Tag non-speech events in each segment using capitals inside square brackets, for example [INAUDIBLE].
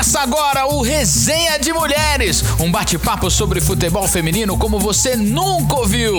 Começa agora o Resenha de Mulheres, um bate-papo sobre futebol feminino como você nunca ouviu.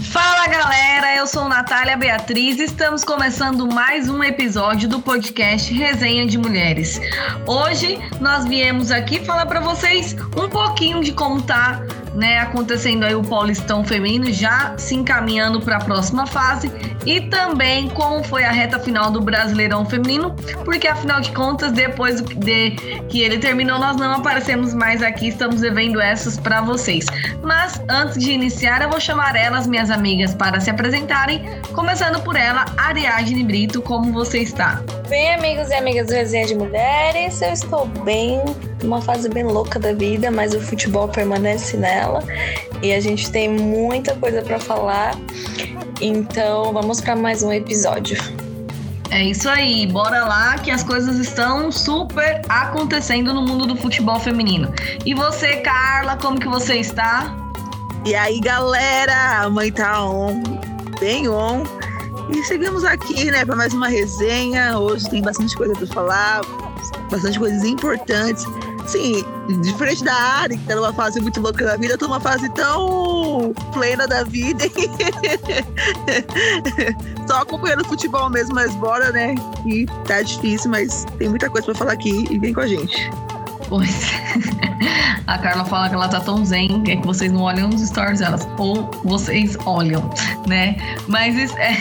Fala galera, eu sou Natália Beatriz e estamos começando mais um episódio do podcast Resenha de Mulheres. Hoje nós viemos aqui falar para vocês um pouquinho de como tá né, acontecendo aí o Paulistão Feminino, já se encaminhando para a próxima fase, e também como foi a reta final do Brasileirão Feminino, porque afinal de contas, depois de que ele terminou, nós não aparecemos mais aqui, estamos devendo essas para vocês. Mas antes de iniciar, eu vou chamar elas, minhas amigas, para se apresentarem, começando por ela, Ariadne Brito, como você está? Bem, amigos e amigas do Resenha de Mulheres, eu estou bem, uma fase bem louca da vida, mas o futebol permanece nela e a gente tem muita coisa para falar. Então, vamos para mais um episódio. É isso aí, bora lá que as coisas estão super acontecendo no mundo do futebol feminino. E você, Carla, como que você está? E aí, galera, a mãe tá on, bem on. E seguimos aqui, né, para mais uma resenha. Hoje tem bastante coisa para falar, bastante coisas importantes. Sim, diferente da Ari, que tá numa fase muito louca da vida, eu tô numa fase tão plena da vida. [LAUGHS] Só acompanhando futebol mesmo, mas bora, né? E tá difícil, mas tem muita coisa pra falar aqui e vem com a gente. Pois. [LAUGHS] A Carla fala que ela tá tão zen, é que vocês não olham os stories delas. Ou vocês olham, né? Mas isso é,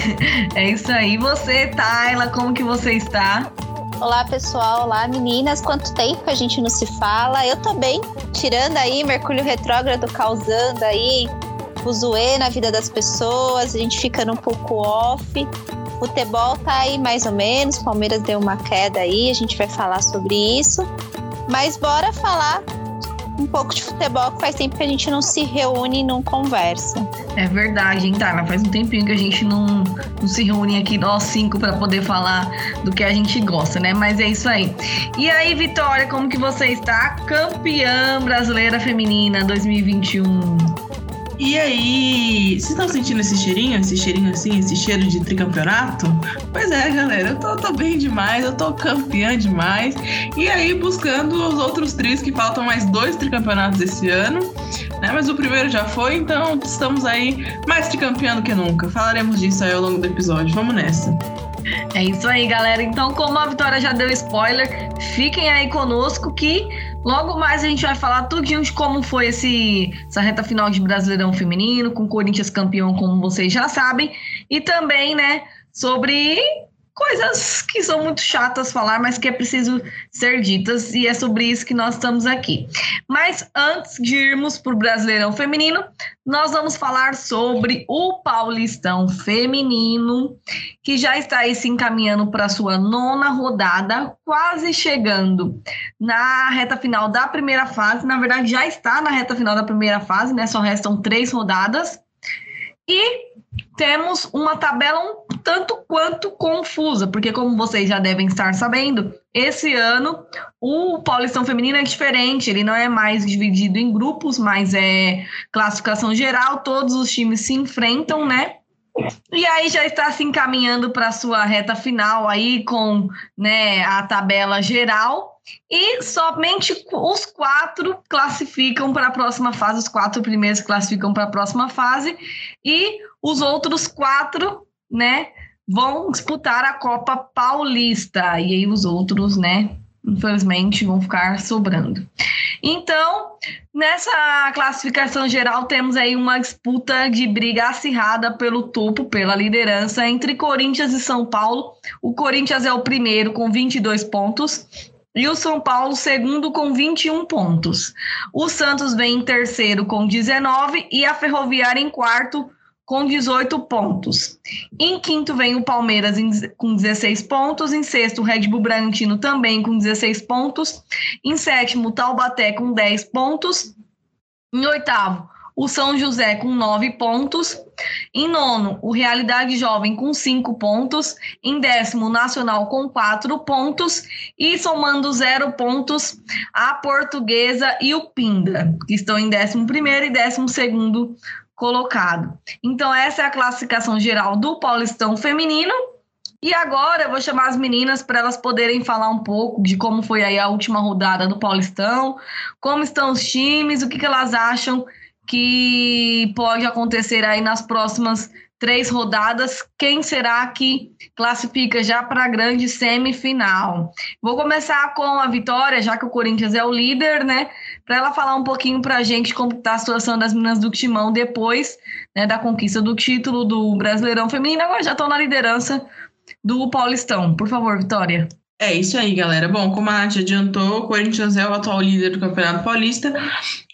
[LAUGHS] é isso aí. Você, Tayla, como que você está? Olá, pessoal. Olá, meninas. Quanto tempo que a gente não se fala? Eu tô bem. Tirando aí Mercúrio retrógrado causando aí o zoê na vida das pessoas, a gente ficando um pouco off. Futebol tá aí mais ou menos, Palmeiras deu uma queda aí, a gente vai falar sobre isso. Mas bora falar um pouco de futebol, que faz tempo que a gente não se reúne e não conversa. É verdade, hein, Tana? Faz um tempinho que a gente não, não se reúne aqui nós cinco para poder falar do que a gente gosta, né? Mas é isso aí. E aí, Vitória, como que você está? Campeã brasileira feminina 2021. E aí, vocês estão sentindo esse cheirinho, esse cheirinho assim, esse cheiro de tricampeonato? Pois é, galera, eu tô, tô, bem demais, eu tô campeã demais. E aí, buscando os outros tris que faltam mais dois tricampeonatos esse ano, né? Mas o primeiro já foi, então estamos aí mais tricampeã do que nunca. Falaremos disso aí ao longo do episódio. Vamos nessa. É isso aí, galera. Então, como a Vitória já deu spoiler, fiquem aí conosco que logo mais a gente vai falar tudinho de como foi esse, essa reta final de Brasileirão Feminino, com o Corinthians campeão, como vocês já sabem, e também, né, sobre coisas que são muito chatas falar, mas que é preciso ser ditas, e é sobre isso que nós estamos aqui. Mas antes de irmos para o Brasileirão Feminino, nós vamos falar sobre o Paulistão Feminino, que já está aí se encaminhando para a sua nona rodada, quase chegando na reta final da primeira fase. Na verdade, já está na reta final da primeira fase, né? Só restam três rodadas. E temos uma tabela um tanto quanto confusa, porque como vocês já devem estar sabendo, esse ano o Paulistão Feminino é diferente, ele não é mais dividido em grupos, mas é classificação geral, todos os times se enfrentam, né? E aí já está se encaminhando para a sua reta final aí com né, a tabela geral. E somente os quatro classificam para a próxima fase, os quatro primeiros classificam para a próxima fase, e os outros quatro, né, vão disputar a Copa Paulista. E aí os outros, né, infelizmente, vão ficar sobrando. Então, nessa classificação geral, temos aí uma disputa de briga acirrada pelo topo, pela liderança, entre Corinthians e São Paulo. O Corinthians é o primeiro com 22 pontos. E o São Paulo, segundo, com 21 pontos. O Santos vem em terceiro com 19 e a Ferroviária em quarto com 18 pontos. Em quinto vem o Palmeiras com 16 pontos. Em sexto, o Red Bull Bragantino também com 16 pontos. Em sétimo, o Taubaté com 10 pontos. Em oitavo, o São José com 9 pontos. Em nono, o Realidade Jovem com 5 pontos. Em décimo, o Nacional com 4 pontos. E somando 0 pontos, a Portuguesa e o Pinda, que estão em décimo primeiro e décimo segundo colocado. Então, essa é a classificação geral do Paulistão Feminino. E agora eu vou chamar as meninas para elas poderem falar um pouco de como foi aí a última rodada do Paulistão, como estão os times, o que, que elas acham que pode acontecer aí nas próximas três rodadas, quem será que classifica já para a grande semifinal? Vou começar com a Vitória, já que o Corinthians é o líder, né? Para ela falar um pouquinho para a gente como está a situação das meninas do Timão depois né, da conquista do título do Brasileirão Feminino, agora já estão na liderança do Paulistão. Por favor, Vitória. É isso aí, galera. Bom, como a Nath adiantou, o Corinthians é o atual líder do Campeonato Paulista,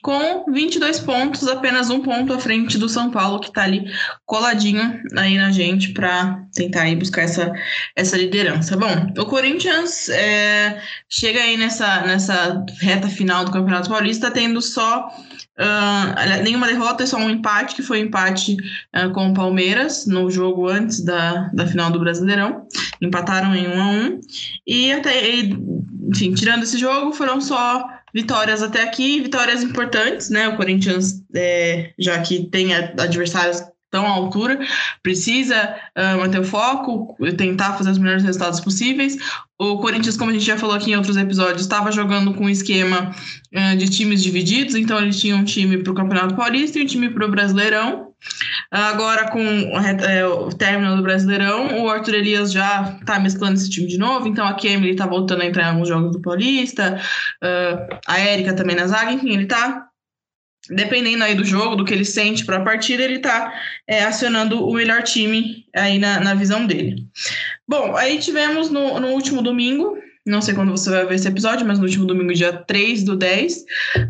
com 22 pontos, apenas um ponto à frente do São Paulo, que está ali coladinho aí na gente para tentar aí buscar essa, essa liderança. Bom, o Corinthians é, chega aí nessa, nessa reta final do Campeonato Paulista, tendo só Uh, nenhuma derrota, só um empate, que foi um empate uh, com o Palmeiras no jogo antes da, da final do Brasileirão. Empataram em 1 um a 1 um, E até, enfim, tirando esse jogo, foram só vitórias até aqui, vitórias importantes, né? O Corinthians, é, já que tem adversários tão à altura, precisa uh, manter o foco, tentar fazer os melhores resultados possíveis. O Corinthians, como a gente já falou aqui em outros episódios, estava jogando com um esquema uh, de times divididos, então eles tinham um time para o Campeonato Paulista e um time para o Brasileirão. Agora, com é, o término do Brasileirão, o Arthur Elias já está mesclando esse time de novo, então a Kemily está voltando a entrar em alguns jogos do Paulista, uh, a Érica também na zaga, enfim, ele está dependendo aí do jogo, do que ele sente para a partida, ele está é, acionando o melhor time aí na, na visão dele. Bom, aí tivemos no, no último domingo, não sei quando você vai ver esse episódio, mas no último domingo, dia 3 do 10,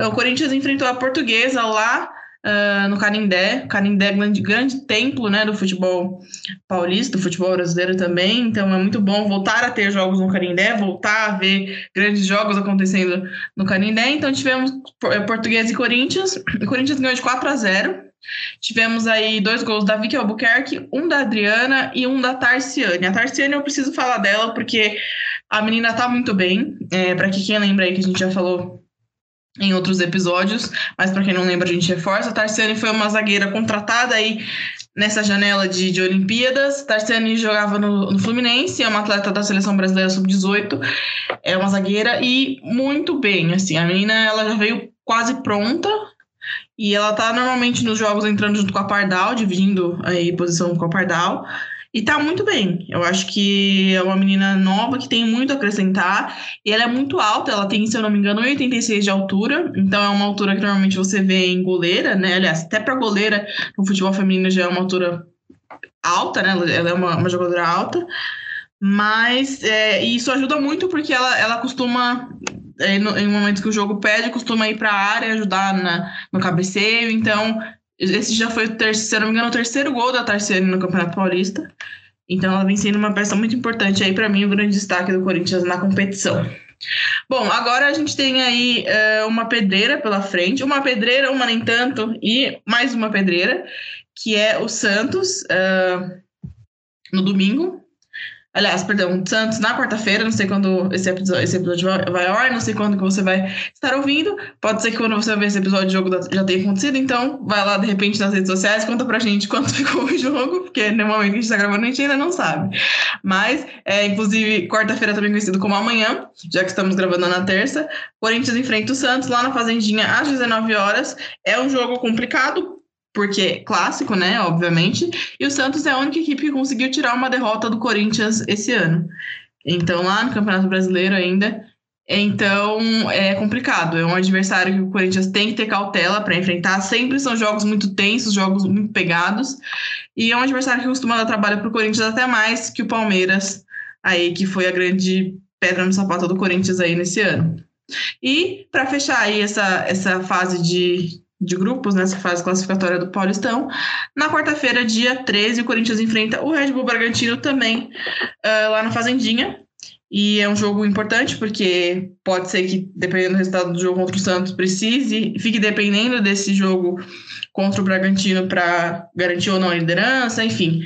o Corinthians enfrentou a Portuguesa lá uh, no Canindé. Canindé é grande, grande templo né, do futebol paulista, do futebol brasileiro também. Então é muito bom voltar a ter jogos no Canindé, voltar a ver grandes jogos acontecendo no Canindé. Então tivemos eh, Português e Corinthians. O Corinthians ganhou de 4 a 0. Tivemos aí dois gols da Vicky Albuquerque, um da Adriana e um da Tarciane. A Tarciane eu preciso falar dela porque a menina tá muito bem. É, para quem lembra aí que a gente já falou em outros episódios, mas para quem não lembra, a gente reforça. A Tarciane foi uma zagueira contratada aí nessa janela de, de Olimpíadas. Tarciane jogava no, no, Fluminense, é uma atleta da seleção brasileira sub-18, é uma zagueira e muito bem, assim, a menina ela já veio quase pronta. E ela tá normalmente nos jogos entrando junto com a Pardal, dividindo aí posição com a Pardal. E tá muito bem. Eu acho que é uma menina nova que tem muito a acrescentar. E ela é muito alta, ela tem, se eu não me engano, 1,86 de altura. Então é uma altura que normalmente você vê em goleira, né? Aliás, até para goleira no futebol feminino já é uma altura alta, né? Ela é uma, uma jogadora alta. Mas é, isso ajuda muito porque ela, ela costuma, é, em momentos que o jogo pede, costuma ir para a área, ajudar na, no cabeceio. Então esse já foi, o terceiro, se não me engano, o terceiro gol da Tarciane no Campeonato Paulista. Então ela vem sendo uma peça muito importante aí para mim, o grande destaque do Corinthians na competição. Bom, agora a gente tem aí uh, uma pedreira pela frente, uma pedreira, uma nem tanto, e mais uma pedreira, que é o Santos, uh, no domingo, Aliás, perdão, Santos na quarta-feira, não sei quando esse episódio, esse episódio vai ao ar, não sei quando que você vai estar ouvindo. Pode ser que quando você ver esse episódio, o jogo já tenha acontecido, então vai lá de repente nas redes sociais, conta pra gente [LAUGHS] quanto ficou o jogo, porque no momento que a gente tá gravando a gente ainda não sabe. Mas, é, inclusive, quarta-feira também conhecido como amanhã, já que estamos gravando na terça, Corinthians enfrenta o Santos lá na Fazendinha às 19 horas. É um jogo complicado, porque clássico, né, obviamente, e o Santos é a única equipe que conseguiu tirar uma derrota do Corinthians esse ano. Então, lá no Campeonato Brasileiro ainda. Então, é complicado. É um adversário que o Corinthians tem que ter cautela para enfrentar. Sempre são jogos muito tensos, jogos muito pegados. E é um adversário que costuma dar trabalho para o Corinthians até mais que o Palmeiras, aí que foi a grande pedra no sapato do Corinthians aí nesse ano. E para fechar aí essa, essa fase de, de grupos nessa fase classificatória do Paulistão. Na quarta-feira, dia 13, o Corinthians enfrenta o Red Bull Bragantino também uh, lá na Fazendinha. E é um jogo importante porque pode ser que, dependendo do resultado do jogo contra o Santos, precise, fique dependendo desse jogo contra o Bragantino para garantir ou não a liderança, enfim.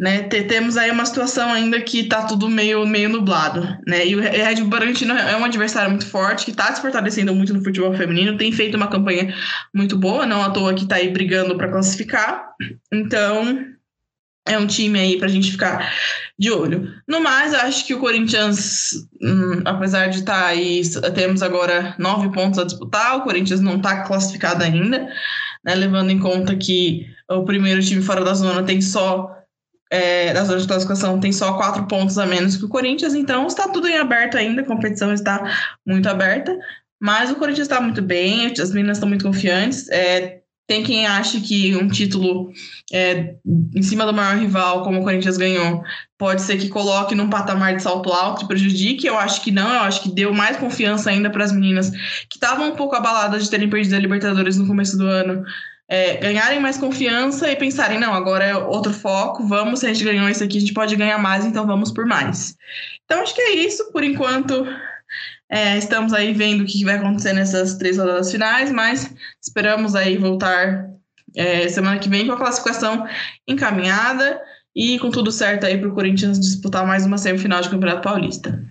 Né, temos aí uma situação ainda que está tudo meio, meio nublado, né? E o Red Bull Bragantino é um adversário muito forte, que está se fortalecendo muito no futebol feminino, tem feito uma campanha muito boa, não à toa que está aí brigando para classificar. Então, é um time aí para a gente ficar de olho. No mais, acho que o Corinthians, hum, apesar de estar tá aí, temos agora nove pontos a disputar, o Corinthians não está classificado ainda, né, levando em conta que o primeiro time fora da zona tem só é, da zona de classificação tem só quatro pontos a menos que o Corinthians, então está tudo em aberto ainda, a competição está muito aberta, mas o Corinthians está muito bem, as meninas estão muito confiantes. É, tem quem ache que um título é, em cima do maior rival, como o Corinthians ganhou, pode ser que coloque num patamar de salto alto e prejudique. Eu acho que não, eu acho que deu mais confiança ainda para as meninas que estavam um pouco abaladas de terem perdido a Libertadores no começo do ano é, ganharem mais confiança e pensarem, não, agora é outro foco, vamos, se a gente ganhou isso aqui, a gente pode ganhar mais, então vamos por mais. Então, acho que é isso, por enquanto, é, estamos aí vendo o que vai acontecer nessas três rodadas finais, mas esperamos aí voltar é, semana que vem com a classificação encaminhada e com tudo certo aí para o Corinthians disputar mais uma semifinal de Campeonato Paulista.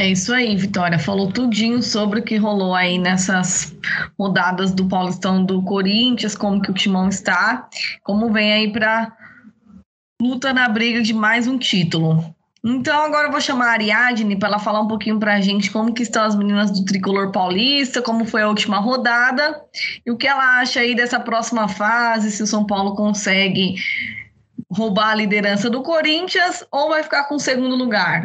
É isso aí, Vitória. Falou tudinho sobre o que rolou aí nessas rodadas do Paulistão do Corinthians, como que o Timão está, como vem aí para luta na briga de mais um título. Então agora eu vou chamar a Ariadne para ela falar um pouquinho para a gente como que estão as meninas do Tricolor Paulista, como foi a última rodada e o que ela acha aí dessa próxima fase, se o São Paulo consegue roubar a liderança do Corinthians ou vai ficar com o segundo lugar.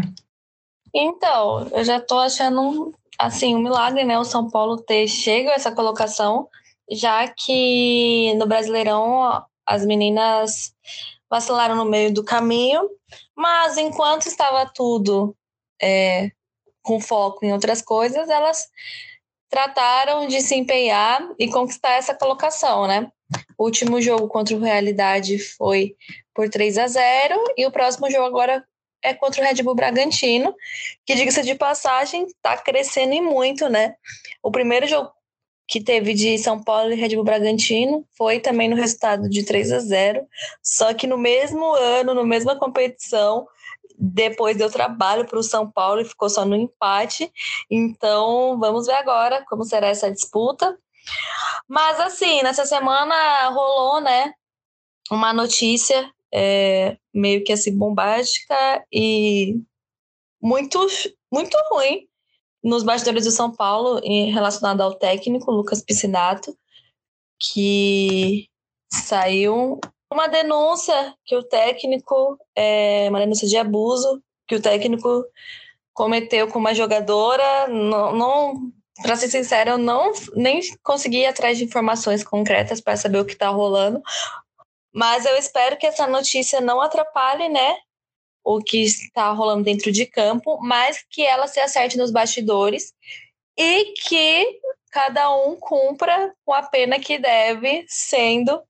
Então, eu já tô achando assim um milagre, né? O São Paulo ter chego a essa colocação, já que no Brasileirão as meninas vacilaram no meio do caminho, mas enquanto estava tudo é, com foco em outras coisas, elas trataram de se empenhar e conquistar essa colocação, né? O último jogo contra o Realidade foi por 3 a 0 e o próximo jogo agora é contra o Red Bull Bragantino, que, diga-se de passagem, está crescendo e muito, né? O primeiro jogo que teve de São Paulo e Red Bull Bragantino foi também no resultado de 3 a 0 só que no mesmo ano, na mesma competição, depois deu trabalho para o São Paulo e ficou só no empate. Então, vamos ver agora como será essa disputa. Mas, assim, nessa semana rolou, né, uma notícia é, meio que assim bombástica e muito, muito ruim nos bastidores do São Paulo relacionado ao técnico Lucas Piscinato, que saiu uma denúncia que o técnico, é, uma denúncia de abuso que o técnico cometeu com uma jogadora, não, não para ser sincera, eu não nem consegui ir atrás de informações concretas para saber o que está rolando, mas eu espero que essa notícia não atrapalhe, né, o que está rolando dentro de campo, mas que ela se acerte nos bastidores e que cada um cumpra com a pena que deve, sendo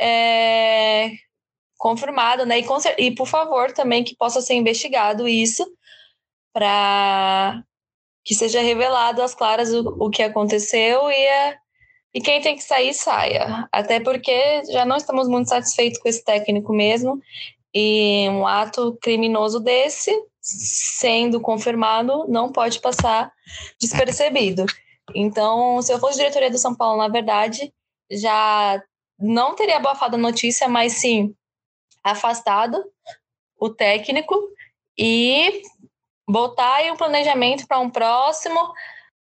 é, confirmado, né? E, e, por favor, também que possa ser investigado isso para que seja revelado às claras o, o que aconteceu e a, e quem tem que sair, saia. Até porque já não estamos muito satisfeitos com esse técnico mesmo. E um ato criminoso desse, sendo confirmado, não pode passar despercebido. Então, se eu fosse diretoria do São Paulo, na verdade, já não teria abafado a notícia, mas sim afastado o técnico e botar aí um planejamento para um próximo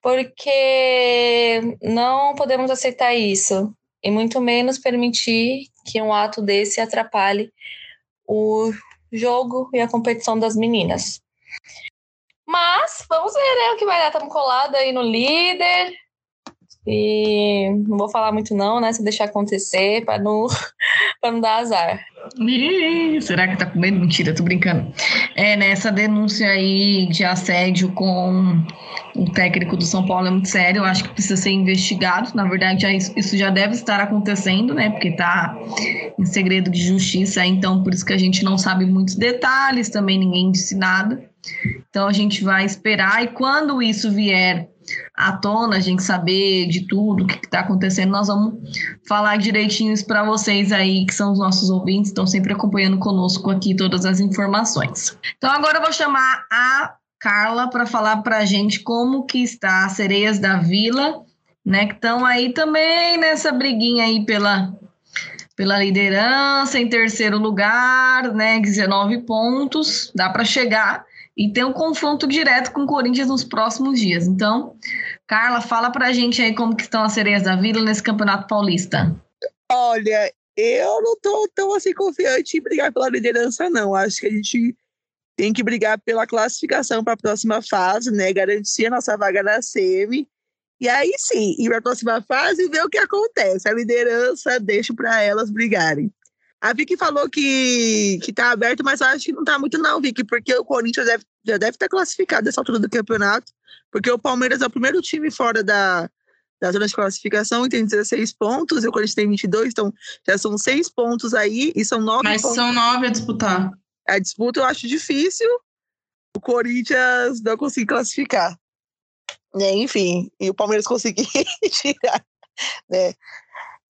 porque não podemos aceitar isso e muito menos permitir que um ato desse atrapalhe o jogo e a competição das meninas. Mas vamos ver né, o que vai dar. Estamos colados aí no líder. E não vou falar muito não, né? Se deixar acontecer para não, [LAUGHS] não dar azar. Ih, será que tá com medo? Mentira, tô brincando. É, nessa né, denúncia aí de assédio com o técnico do São Paulo é muito sério, eu acho que precisa ser investigado. Na verdade, isso já deve estar acontecendo, né? Porque tá em segredo de justiça, então por isso que a gente não sabe muitos detalhes, também ninguém disse nada. Então a gente vai esperar e quando isso vier à tona, a gente saber de tudo, o que está acontecendo, nós vamos falar direitinho isso para vocês aí, que são os nossos ouvintes, estão sempre acompanhando conosco aqui todas as informações. Então agora eu vou chamar a Carla para falar para a gente como que está as sereias da vila, né, que estão aí também nessa briguinha aí pela pela liderança, em terceiro lugar, né, 19 pontos, dá para chegar e ter um confronto direto com o Corinthians nos próximos dias. Então, Carla, fala pra gente aí como que estão as sereias da Vila nesse Campeonato Paulista. Olha, eu não tô tão assim confiante em brigar pela liderança, não. Acho que a gente tem que brigar pela classificação para a próxima fase, né? Garantir a nossa vaga na semi. E aí sim, ir para a próxima fase e ver o que acontece. A liderança deixa para elas brigarem. A Vicky falou que, que tá aberto, mas eu acho que não tá muito, não, Vicky, porque o Corinthians deve, já deve estar classificado nessa altura do campeonato, porque o Palmeiras é o primeiro time fora da, da zona de classificação e tem 16 pontos, e o Corinthians tem 22, então já são seis pontos aí, e são nove Mas pontos. são nove a disputar. A disputa eu acho difícil, o Corinthians não conseguir classificar. Né, enfim, e o Palmeiras conseguir [LAUGHS] tirar, né?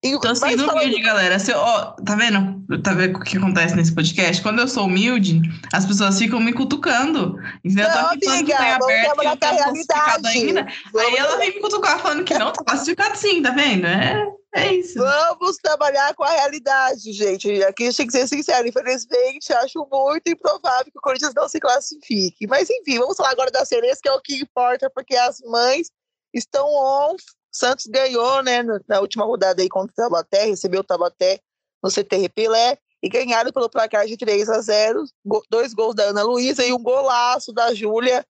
E, Tô mas sendo falando- humilde, galera. Se eu- ó, tá vendo? Tá vendo o que acontece nesse podcast? Quando eu sou humilde, as pessoas ficam me cutucando. Entendeu? Eu tô Não, aqui falando que amiga, tem vamos aberto, que não tá classificado ainda. Vamos Aí ela vem me cutucar falando que não tá classificado sim, tá vendo? É, é isso. Vamos trabalhar com a realidade, gente. Aqui a gente tem que ser sincero. Infelizmente, acho muito improvável que o Corinthians não se classifique. Mas enfim, vamos falar agora das sereias, que é o que importa, porque as mães estão on. Santos ganhou, né, na última rodada aí contra o Tabaté, recebeu o Tabaté no CTR Pelé e ganharam pelo placar de 3 a 0. Go- dois gols da Ana Luísa e um golaço da Júlia.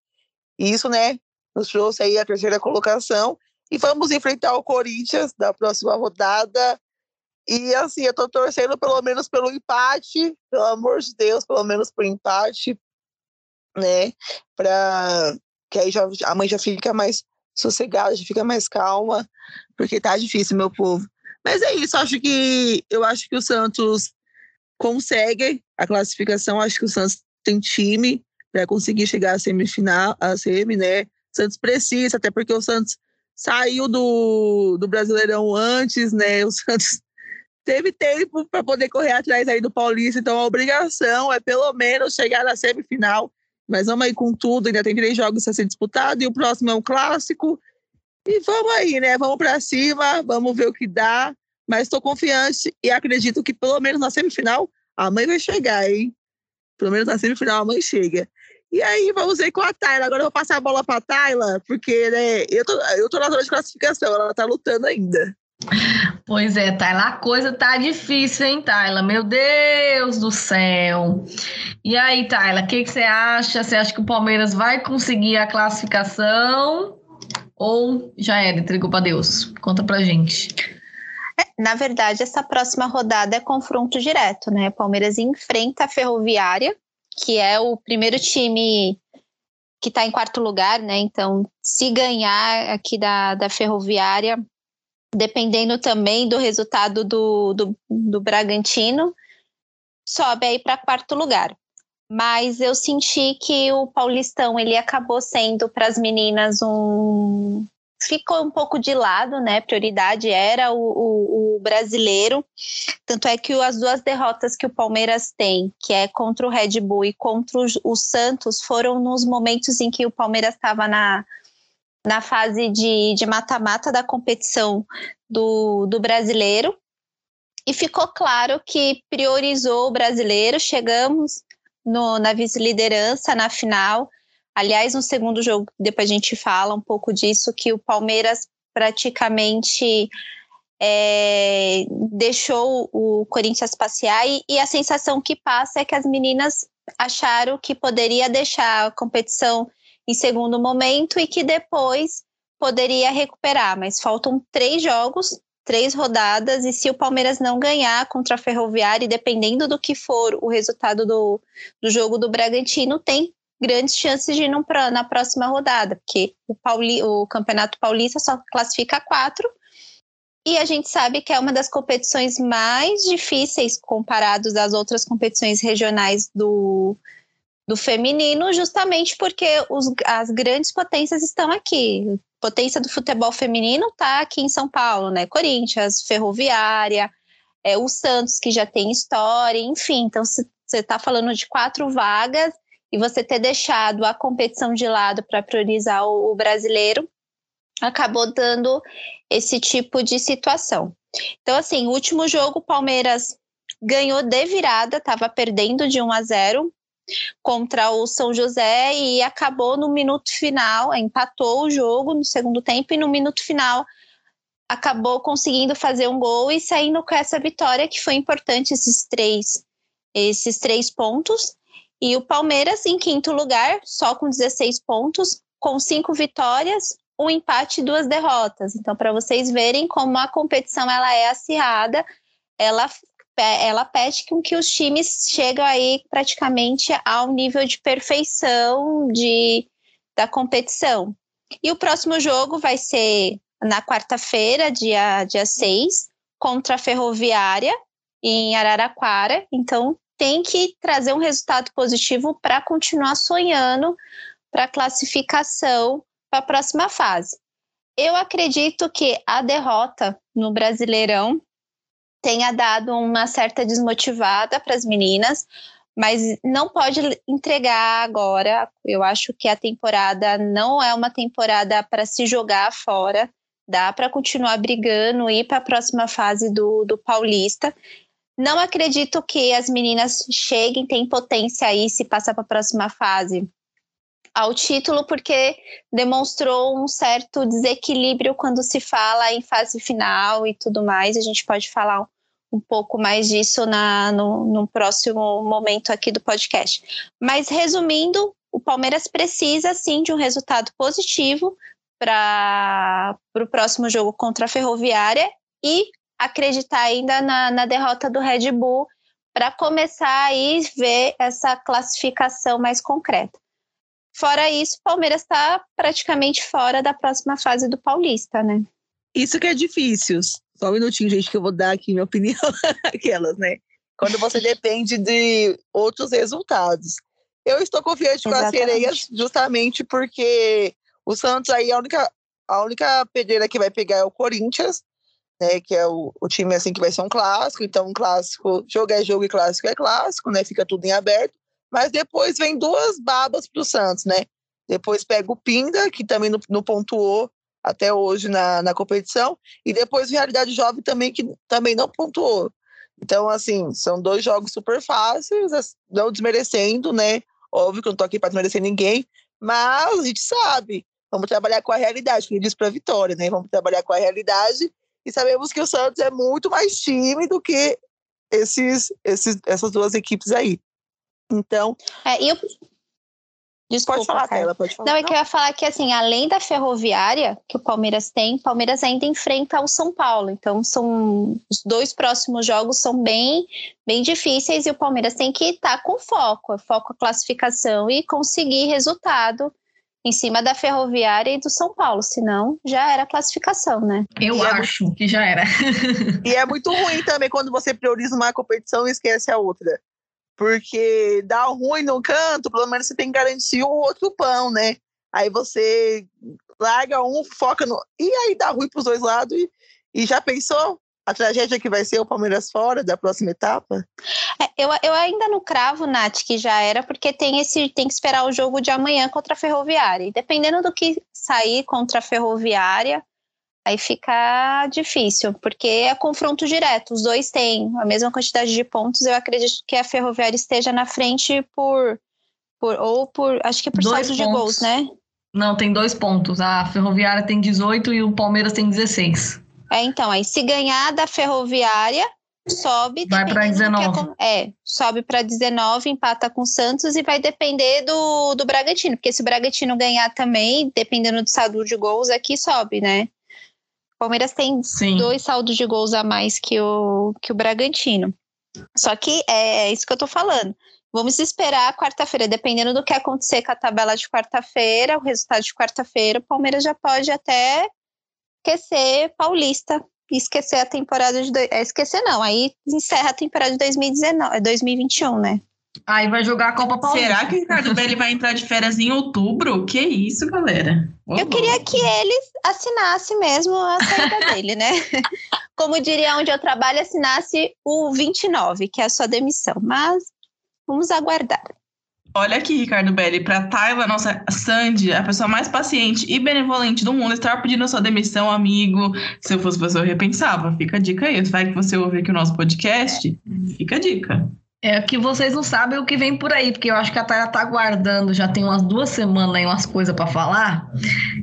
Isso, né, nos trouxe aí a terceira colocação. E vamos enfrentar o Corinthians na próxima rodada. E assim, eu tô torcendo pelo menos pelo empate, pelo amor de Deus, pelo menos pro empate, né? Pra que aí já, a mãe já fica mais sossegada, já fica mais calma, porque tá difícil, meu povo. Mas é isso, acho que eu acho que o Santos consegue a classificação, acho que o Santos tem time para conseguir chegar à semifinal, à semi, né? O Santos precisa, até porque o Santos saiu do, do Brasileirão antes, né? O Santos [LAUGHS] teve tempo para poder correr atrás aí do Paulista, então a obrigação é pelo menos chegar na semifinal. Mas vamos aí com tudo, ainda tem três jogos a ser disputado e o próximo é um clássico. E vamos aí, né? Vamos para cima, vamos ver o que dá. Mas estou confiante e acredito que pelo menos na semifinal a mãe vai chegar, hein? Pelo menos na semifinal a mãe chega. E aí vamos ver com a Tayla. Agora eu vou passar a bola para a Tayla, porque né, eu, tô, eu tô na zona de classificação, ela tá lutando ainda. Pois é, Tayla, a coisa tá difícil, hein, Tayla? Meu Deus do céu. E aí, Tayla, o que, você acha? Você acha que o Palmeiras vai conseguir a classificação? Ou já era, entregou para Deus? Conta pra gente. Na verdade, essa próxima rodada é confronto direto, né? Palmeiras enfrenta a Ferroviária, que é o primeiro time que está em quarto lugar, né? Então, se ganhar aqui da, da Ferroviária, dependendo também do resultado do, do, do Bragantino, sobe aí para quarto lugar. Mas eu senti que o Paulistão ele acabou sendo para as meninas um ficou um pouco de lado, né? Prioridade era o, o, o, brasileiro. Tanto é que as duas derrotas que o Palmeiras tem, que é contra o Red Bull e contra o, Santos, foram nos momentos em que o Palmeiras estava na, na fase de mata-mata da competição do, do brasileiro. E ficou claro que priorizou o brasileiro. Chegamos no, na vice-liderança na final. Aliás, no segundo jogo, depois a gente fala um pouco disso, que o Palmeiras praticamente é, deixou o Corinthians passear e, e, a sensação que passa é que as meninas acharam que poderia deixar a competição em segundo momento e que depois poderia recuperar, mas faltam três jogos, três rodadas, e se o Palmeiras não ganhar contra a Ferroviária, dependendo do que for o resultado do, do jogo do Bragantino, tem grandes chances de ir pra, na próxima rodada, porque o, Pauli, o Campeonato Paulista só classifica quatro, e a gente sabe que é uma das competições mais difíceis comparados às outras competições regionais do, do feminino, justamente porque os, as grandes potências estão aqui. Potência do futebol feminino está aqui em São Paulo, né? Corinthians, Ferroviária, é, o Santos, que já tem história, enfim. Então, você está falando de quatro vagas e você ter deixado a competição de lado para priorizar o, o brasileiro, acabou dando esse tipo de situação. Então, assim, último jogo, o Palmeiras ganhou de virada, estava perdendo de 1 a 0 contra o São José e acabou no minuto final, empatou o jogo no segundo tempo e no minuto final acabou conseguindo fazer um gol e saindo com essa vitória que foi importante esses três esses três pontos. E o Palmeiras em quinto lugar só com 16 pontos com cinco vitórias um empate e duas derrotas. Então para vocês verem como a competição ela é acirrada ela ela pede com que os times cheguem aí praticamente ao nível de perfeição de, da competição. E o próximo jogo vai ser na quarta-feira, dia, dia 6, contra a Ferroviária, em Araraquara. Então, tem que trazer um resultado positivo para continuar sonhando para a classificação para a próxima fase. Eu acredito que a derrota no Brasileirão tenha dado uma certa desmotivada para as meninas, mas não pode entregar agora. Eu acho que a temporada não é uma temporada para se jogar fora. Dá para continuar brigando e ir para a próxima fase do, do Paulista. Não acredito que as meninas cheguem, têm potência aí se passar para a próxima fase ao título, porque demonstrou um certo desequilíbrio quando se fala em fase final e tudo mais. A gente pode falar um pouco mais disso na, no, no próximo momento aqui do podcast. Mas resumindo, o Palmeiras precisa sim de um resultado positivo para o próximo jogo contra a Ferroviária e acreditar ainda na, na derrota do Red Bull para começar aí ver essa classificação mais concreta. Fora isso, o Palmeiras está praticamente fora da próxima fase do Paulista, né? Isso que é difícil. Só um minutinho, gente, que eu vou dar aqui minha opinião. [LAUGHS] Aquelas, né? Quando você depende de outros resultados. Eu estou confiante com as sereias justamente porque o Santos aí, a única, a única pedreira que vai pegar é o Corinthians, né? Que é o, o time assim que vai ser um clássico. Então, um clássico, jogo é jogo e clássico é clássico, né? Fica tudo em aberto. Mas depois vem duas babas para o Santos, né? Depois pega o Pinda, que também não, não pontuou até hoje na, na competição, e depois Realidade Jovem também, que também não pontuou. Então, assim, são dois jogos super fáceis, não desmerecendo, né? Óbvio que eu não tô aqui para desmerecer ninguém, mas a gente sabe, vamos trabalhar com a realidade, que ele diz para a vitória, né? Vamos trabalhar com a realidade e sabemos que o Santos é muito mais time do que esses, esses, essas duas equipes aí. Então. É, e eu, Desculpa, pode falar, Carla, pode falar. Não, é que eu ia falar que, assim, além da ferroviária que o Palmeiras tem, o Palmeiras ainda enfrenta o São Paulo. Então, são os dois próximos jogos são bem, bem difíceis e o Palmeiras tem que estar tá com foco, foco a classificação e conseguir resultado em cima da Ferroviária e do São Paulo, senão já era classificação, né? Eu e é acho é que já era. [LAUGHS] e é muito ruim também quando você prioriza uma competição e esquece a outra. Porque dá ruim no canto, pelo menos você tem que garantir o outro pão, né? Aí você larga um, foca no. E aí dá ruim para os dois lados. E, e já pensou a tragédia que vai ser o Palmeiras fora da próxima etapa? É, eu, eu ainda não cravo, Nath, que já era, porque tem esse tem que esperar o jogo de amanhã contra a Ferroviária. E dependendo do que sair contra a Ferroviária, Aí fica difícil, porque é confronto direto. Os dois têm a mesma quantidade de pontos. Eu acredito que a Ferroviária esteja na frente por. por ou por. Acho que é por dois saldo de gols, né? Não, tem dois pontos. A Ferroviária tem 18 e o Palmeiras tem 16. É, então, aí se ganhar da Ferroviária, sobe. Vai para 19. É, é, sobe para 19, empata com o Santos e vai depender do, do Bragantino, porque se o Bragantino ganhar também, dependendo do saldo de gols, aqui sobe, né? Palmeiras tem Sim. dois saldos de gols a mais que o, que o Bragantino. Só que é, é isso que eu tô falando. Vamos esperar quarta-feira, dependendo do que acontecer com a tabela de quarta-feira, o resultado de quarta-feira, o Palmeiras já pode até esquecer Paulista e esquecer a temporada de. É, esquecer não, aí encerra a temporada de 2019, 2021, né? Aí vai jogar a Copa Paulista. Será que o Ricardo [LAUGHS] Belli vai entrar de férias em outubro? Que isso, galera? Eu queria que ele assinasse mesmo a saída [LAUGHS] dele, né? Como diria onde eu trabalho, assinasse o 29, que é a sua demissão. Mas vamos aguardar. Olha aqui, Ricardo Belli, para Tayla, nossa Sandy, a pessoa mais paciente e benevolente do mundo, estar pedindo a sua demissão, amigo. Se eu fosse você, eu repensava. Fica a dica aí. Vai que você ouve aqui o nosso podcast, fica a dica. É que vocês não sabem o que vem por aí, porque eu acho que a Tayla tá guardando já tem umas duas semanas aí umas coisas para falar,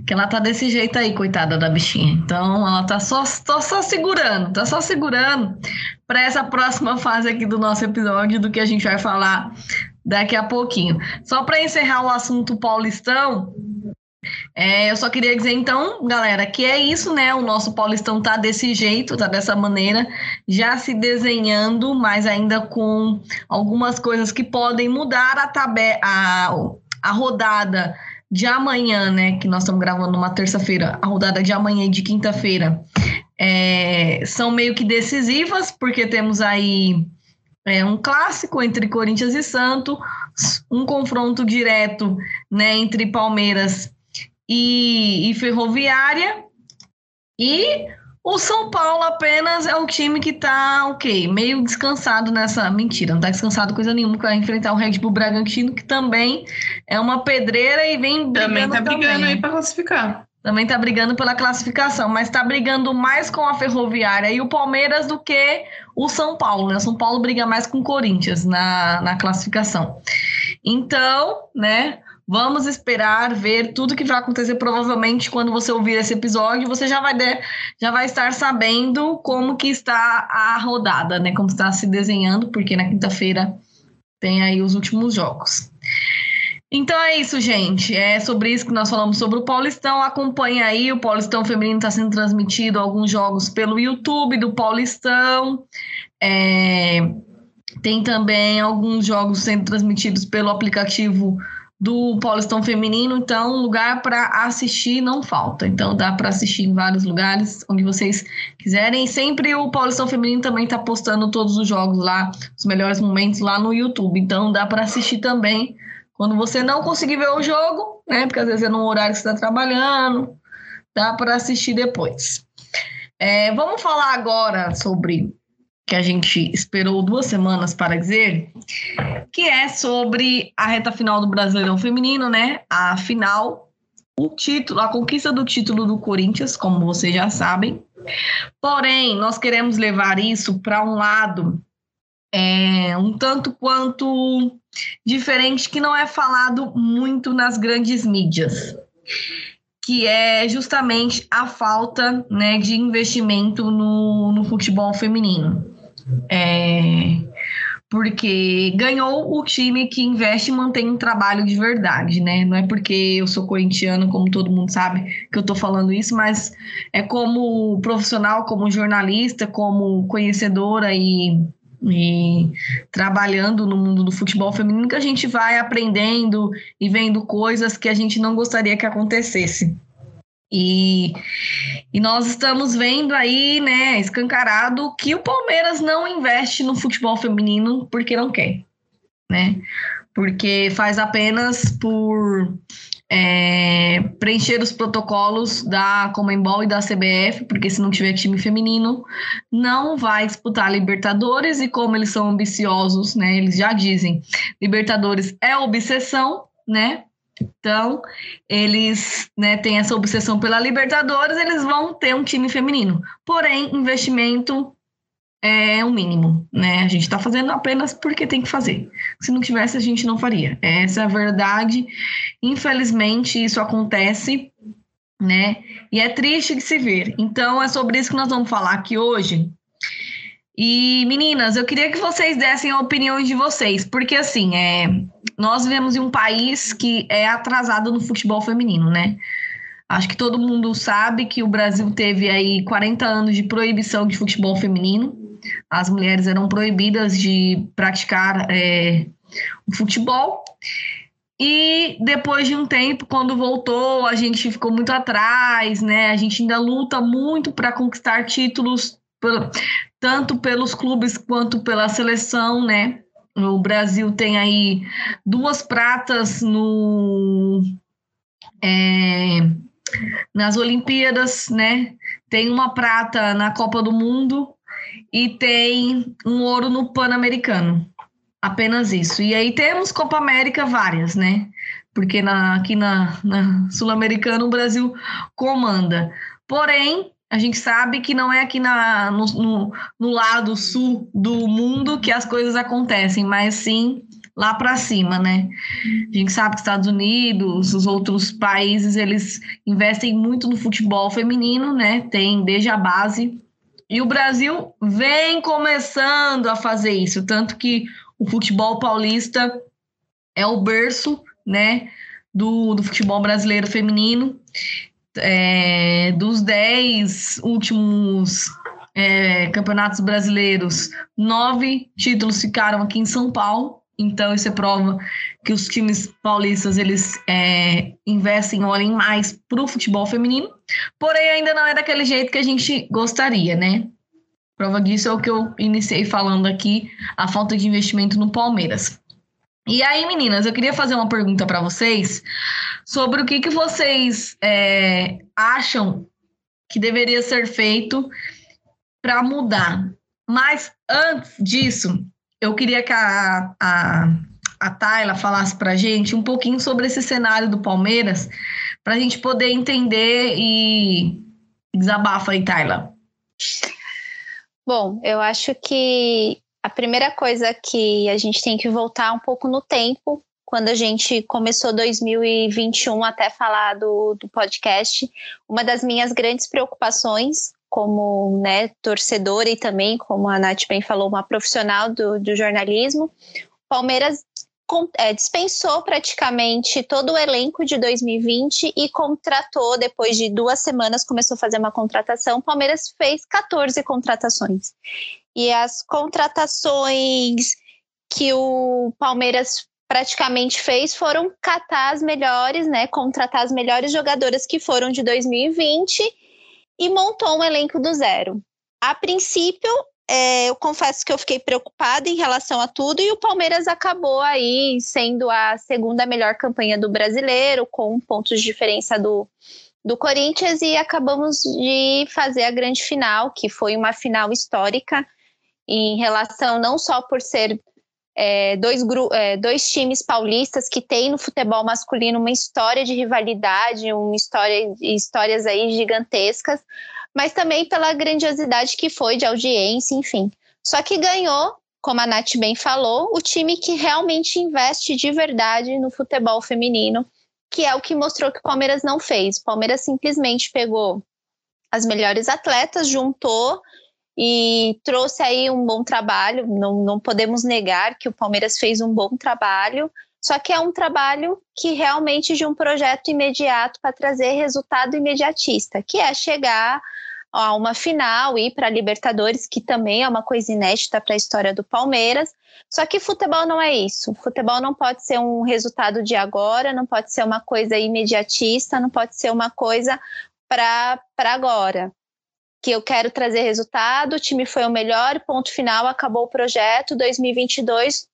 que ela tá desse jeito aí, coitada da bichinha. Então ela tá só, só, só segurando, tá só segurando para essa próxima fase aqui do nosso episódio, do que a gente vai falar daqui a pouquinho. Só para encerrar o assunto paulistão, é, eu só queria dizer então, galera, que é isso, né? O nosso Paulistão tá desse jeito, tá dessa maneira, já se desenhando, mas ainda com algumas coisas que podem mudar a a, a rodada de amanhã, né? Que nós estamos gravando numa terça-feira, a rodada de amanhã e de quinta-feira é, são meio que decisivas, porque temos aí é, um clássico entre Corinthians e Santos, um confronto direto né, entre Palmeiras e, e Ferroviária. E o São Paulo apenas é o time que tá, ok, meio descansado nessa. Mentira, não tá descansado coisa nenhuma, que vai enfrentar o Red Bull Bragantino, que também é uma pedreira e vem brigando. Também tá brigando também. aí para classificar. Também tá brigando pela classificação, mas tá brigando mais com a Ferroviária e o Palmeiras do que o São Paulo, né? O São Paulo briga mais com o Corinthians na, na classificação. Então, né? Vamos esperar ver tudo que vai acontecer. Provavelmente, quando você ouvir esse episódio, você já vai, de, já vai estar sabendo como que está a rodada, né? Como está se desenhando, porque na quinta-feira tem aí os últimos jogos. Então é isso, gente. É sobre isso que nós falamos sobre o Paulistão. Acompanhe aí, o Paulistão Feminino está sendo transmitido alguns jogos pelo YouTube do Paulistão. É... Tem também alguns jogos sendo transmitidos pelo aplicativo do Paulistão Feminino, então lugar para assistir não falta. Então dá para assistir em vários lugares onde vocês quiserem. Sempre o Paulistão Feminino também está postando todos os jogos lá, os melhores momentos lá no YouTube. Então dá para assistir também quando você não conseguir ver o jogo, né? Porque às vezes é num horário que você está trabalhando, dá para assistir depois. É, vamos falar agora sobre que a gente esperou duas semanas para dizer, que é sobre a reta final do Brasileirão Feminino, né? A final, o título, a conquista do título do Corinthians, como vocês já sabem. Porém, nós queremos levar isso para um lado é, um tanto quanto diferente que não é falado muito nas grandes mídias que é justamente a falta né, de investimento no, no futebol feminino. É, porque ganhou o time que investe e mantém um trabalho de verdade, né? Não é porque eu sou corintiano, como todo mundo sabe, que eu tô falando isso, mas é como profissional, como jornalista, como conhecedora e, e trabalhando no mundo do futebol feminino que a gente vai aprendendo e vendo coisas que a gente não gostaria que acontecesse. E, e nós estamos vendo aí, né, escancarado que o Palmeiras não investe no futebol feminino porque não quer, né? Porque faz apenas por é, preencher os protocolos da Comembol e da CBF, porque se não tiver time feminino, não vai disputar Libertadores, e como eles são ambiciosos, né? Eles já dizem, Libertadores é obsessão, né? Então, eles né, têm essa obsessão pela Libertadores, eles vão ter um time feminino. Porém, investimento é o mínimo, né? A gente está fazendo apenas porque tem que fazer. Se não tivesse, a gente não faria. Essa é a verdade. Infelizmente, isso acontece, né? E é triste de se ver. Então, é sobre isso que nós vamos falar aqui hoje. E meninas, eu queria que vocês dessem a opinião de vocês, porque assim, é, nós vivemos em um país que é atrasado no futebol feminino, né? Acho que todo mundo sabe que o Brasil teve aí 40 anos de proibição de futebol feminino. As mulheres eram proibidas de praticar é, o futebol. E depois de um tempo, quando voltou, a gente ficou muito atrás, né? A gente ainda luta muito para conquistar títulos tanto pelos clubes quanto pela seleção, né? O Brasil tem aí duas pratas no é, nas Olimpíadas, né? Tem uma prata na Copa do Mundo e tem um ouro no Pan-Americano. apenas isso. E aí temos Copa América várias, né? Porque na, aqui na, na Sul-Americana o Brasil comanda. Porém, a gente sabe que não é aqui na, no, no, no lado sul do mundo que as coisas acontecem, mas sim lá para cima, né? A gente sabe que Estados Unidos, os outros países, eles investem muito no futebol feminino, né? Tem desde a base. E o Brasil vem começando a fazer isso, tanto que o futebol paulista é o berço, né, do, do futebol brasileiro feminino. É, dos dez últimos é, campeonatos brasileiros, nove títulos ficaram aqui em São Paulo. Então, isso é prova que os times paulistas eles é, investem, olhem mais para o futebol feminino, porém ainda não é daquele jeito que a gente gostaria, né? Prova disso é o que eu iniciei falando aqui, a falta de investimento no Palmeiras. E aí, meninas, eu queria fazer uma pergunta para vocês sobre o que, que vocês é, acham que deveria ser feito para mudar. Mas antes disso, eu queria que a, a, a Tayla falasse para gente um pouquinho sobre esse cenário do Palmeiras, para a gente poder entender e desabafa aí, Tayla. Bom, eu acho que a primeira coisa que a gente tem que voltar um pouco no tempo, quando a gente começou 2021 até falar do, do podcast, uma das minhas grandes preocupações como né, torcedora e também, como a Nath bem falou, uma profissional do, do jornalismo, Palmeiras é, dispensou praticamente todo o elenco de 2020 e contratou, depois de duas semanas, começou a fazer uma contratação. O Palmeiras fez 14 contratações. E as contratações que o Palmeiras praticamente fez foram catar as melhores, né? Contratar as melhores jogadoras que foram de 2020 e montou um elenco do zero. A princípio, é, eu confesso que eu fiquei preocupada em relação a tudo e o Palmeiras acabou aí sendo a segunda melhor campanha do brasileiro, com pontos de diferença do, do Corinthians, e acabamos de fazer a grande final, que foi uma final histórica em relação não só por ser é, dois, é, dois times paulistas que têm no futebol masculino uma história de rivalidade, uma história, histórias aí gigantescas, mas também pela grandiosidade que foi de audiência, enfim. Só que ganhou, como a Nath bem falou, o time que realmente investe de verdade no futebol feminino, que é o que mostrou que o Palmeiras não fez. O Palmeiras simplesmente pegou as melhores atletas, juntou e trouxe aí um bom trabalho. Não, não podemos negar que o Palmeiras fez um bom trabalho, só que é um trabalho que realmente de um projeto imediato para trazer resultado imediatista, que é chegar a uma final e para a Libertadores, que também é uma coisa inédita para a história do Palmeiras. Só que futebol não é isso. Futebol não pode ser um resultado de agora, não pode ser uma coisa imediatista, não pode ser uma coisa para agora que eu quero trazer resultado, o time foi o melhor, ponto final, acabou o projeto, 2022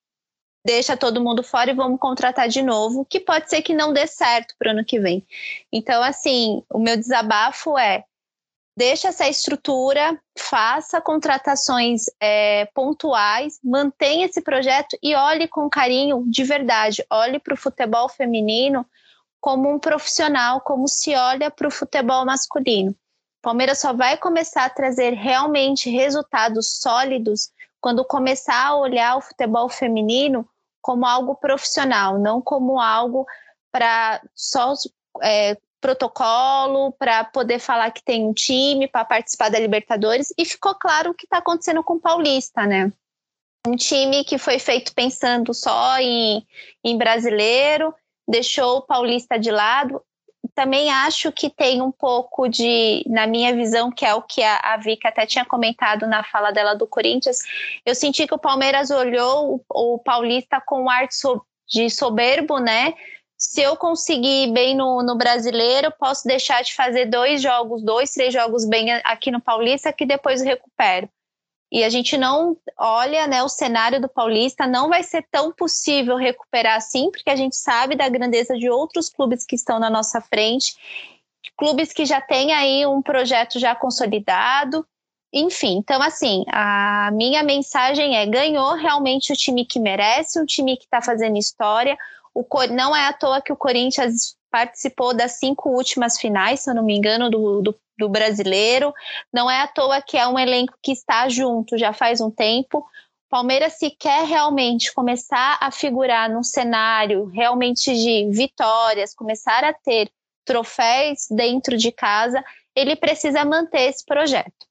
deixa todo mundo fora e vamos contratar de novo, que pode ser que não dê certo para o ano que vem. Então, assim, o meu desabafo é deixa essa estrutura, faça contratações é, pontuais, mantenha esse projeto e olhe com carinho de verdade, olhe para o futebol feminino como um profissional, como se olha para o futebol masculino. Palmeiras só vai começar a trazer realmente resultados sólidos quando começar a olhar o futebol feminino como algo profissional, não como algo para só é, protocolo, para poder falar que tem um time para participar da Libertadores. E ficou claro o que está acontecendo com o Paulista, né? Um time que foi feito pensando só em, em brasileiro, deixou o Paulista de lado também acho que tem um pouco de, na minha visão, que é o que a, a Vika até tinha comentado na fala dela do Corinthians, eu senti que o Palmeiras olhou o, o Paulista com um ar de soberbo, né? Se eu conseguir bem no, no brasileiro, posso deixar de fazer dois jogos, dois, três jogos bem aqui no Paulista, que depois recupero e a gente não olha né, o cenário do Paulista, não vai ser tão possível recuperar assim, porque a gente sabe da grandeza de outros clubes que estão na nossa frente, clubes que já têm aí um projeto já consolidado enfim, então assim, a minha mensagem é: ganhou realmente o time que merece, um time que está fazendo história. O, não é à toa que o Corinthians participou das cinco últimas finais, se eu não me engano, do, do, do brasileiro. Não é à toa que é um elenco que está junto já faz um tempo. Palmeiras, se quer realmente começar a figurar num cenário realmente de vitórias, começar a ter troféus dentro de casa, ele precisa manter esse projeto.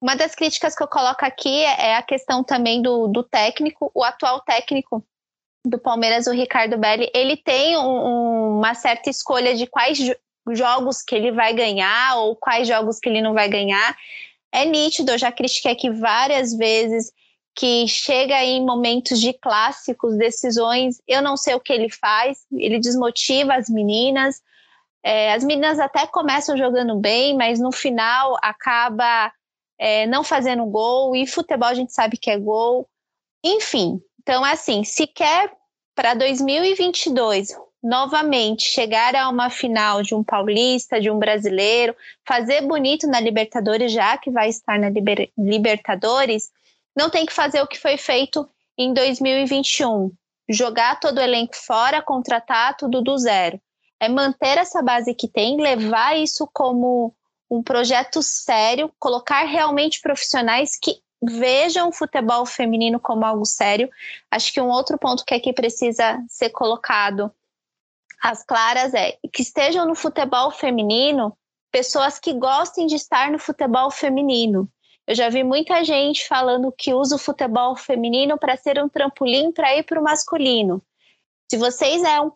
Uma das críticas que eu coloco aqui é, é a questão também do, do técnico, o atual técnico do Palmeiras, o Ricardo Belli, ele tem um, uma certa escolha de quais jogos que ele vai ganhar ou quais jogos que ele não vai ganhar. É nítido, eu já critiquei aqui várias vezes que chega em momentos de clássicos, decisões, eu não sei o que ele faz, ele desmotiva as meninas. É, as meninas até começam jogando bem, mas no final acaba é, não fazendo gol, e futebol a gente sabe que é gol. Enfim, então, assim, se quer para 2022 novamente chegar a uma final de um paulista, de um brasileiro, fazer bonito na Libertadores, já que vai estar na Liber Libertadores, não tem que fazer o que foi feito em 2021, jogar todo o elenco fora, contratar tudo do zero. É manter essa base que tem, levar isso como um projeto sério, colocar realmente profissionais que vejam o futebol feminino como algo sério. Acho que um outro ponto que aqui precisa ser colocado às claras é que estejam no futebol feminino pessoas que gostem de estar no futebol feminino. Eu já vi muita gente falando que usa o futebol feminino para ser um trampolim para ir para o masculino. Se vocês, é um,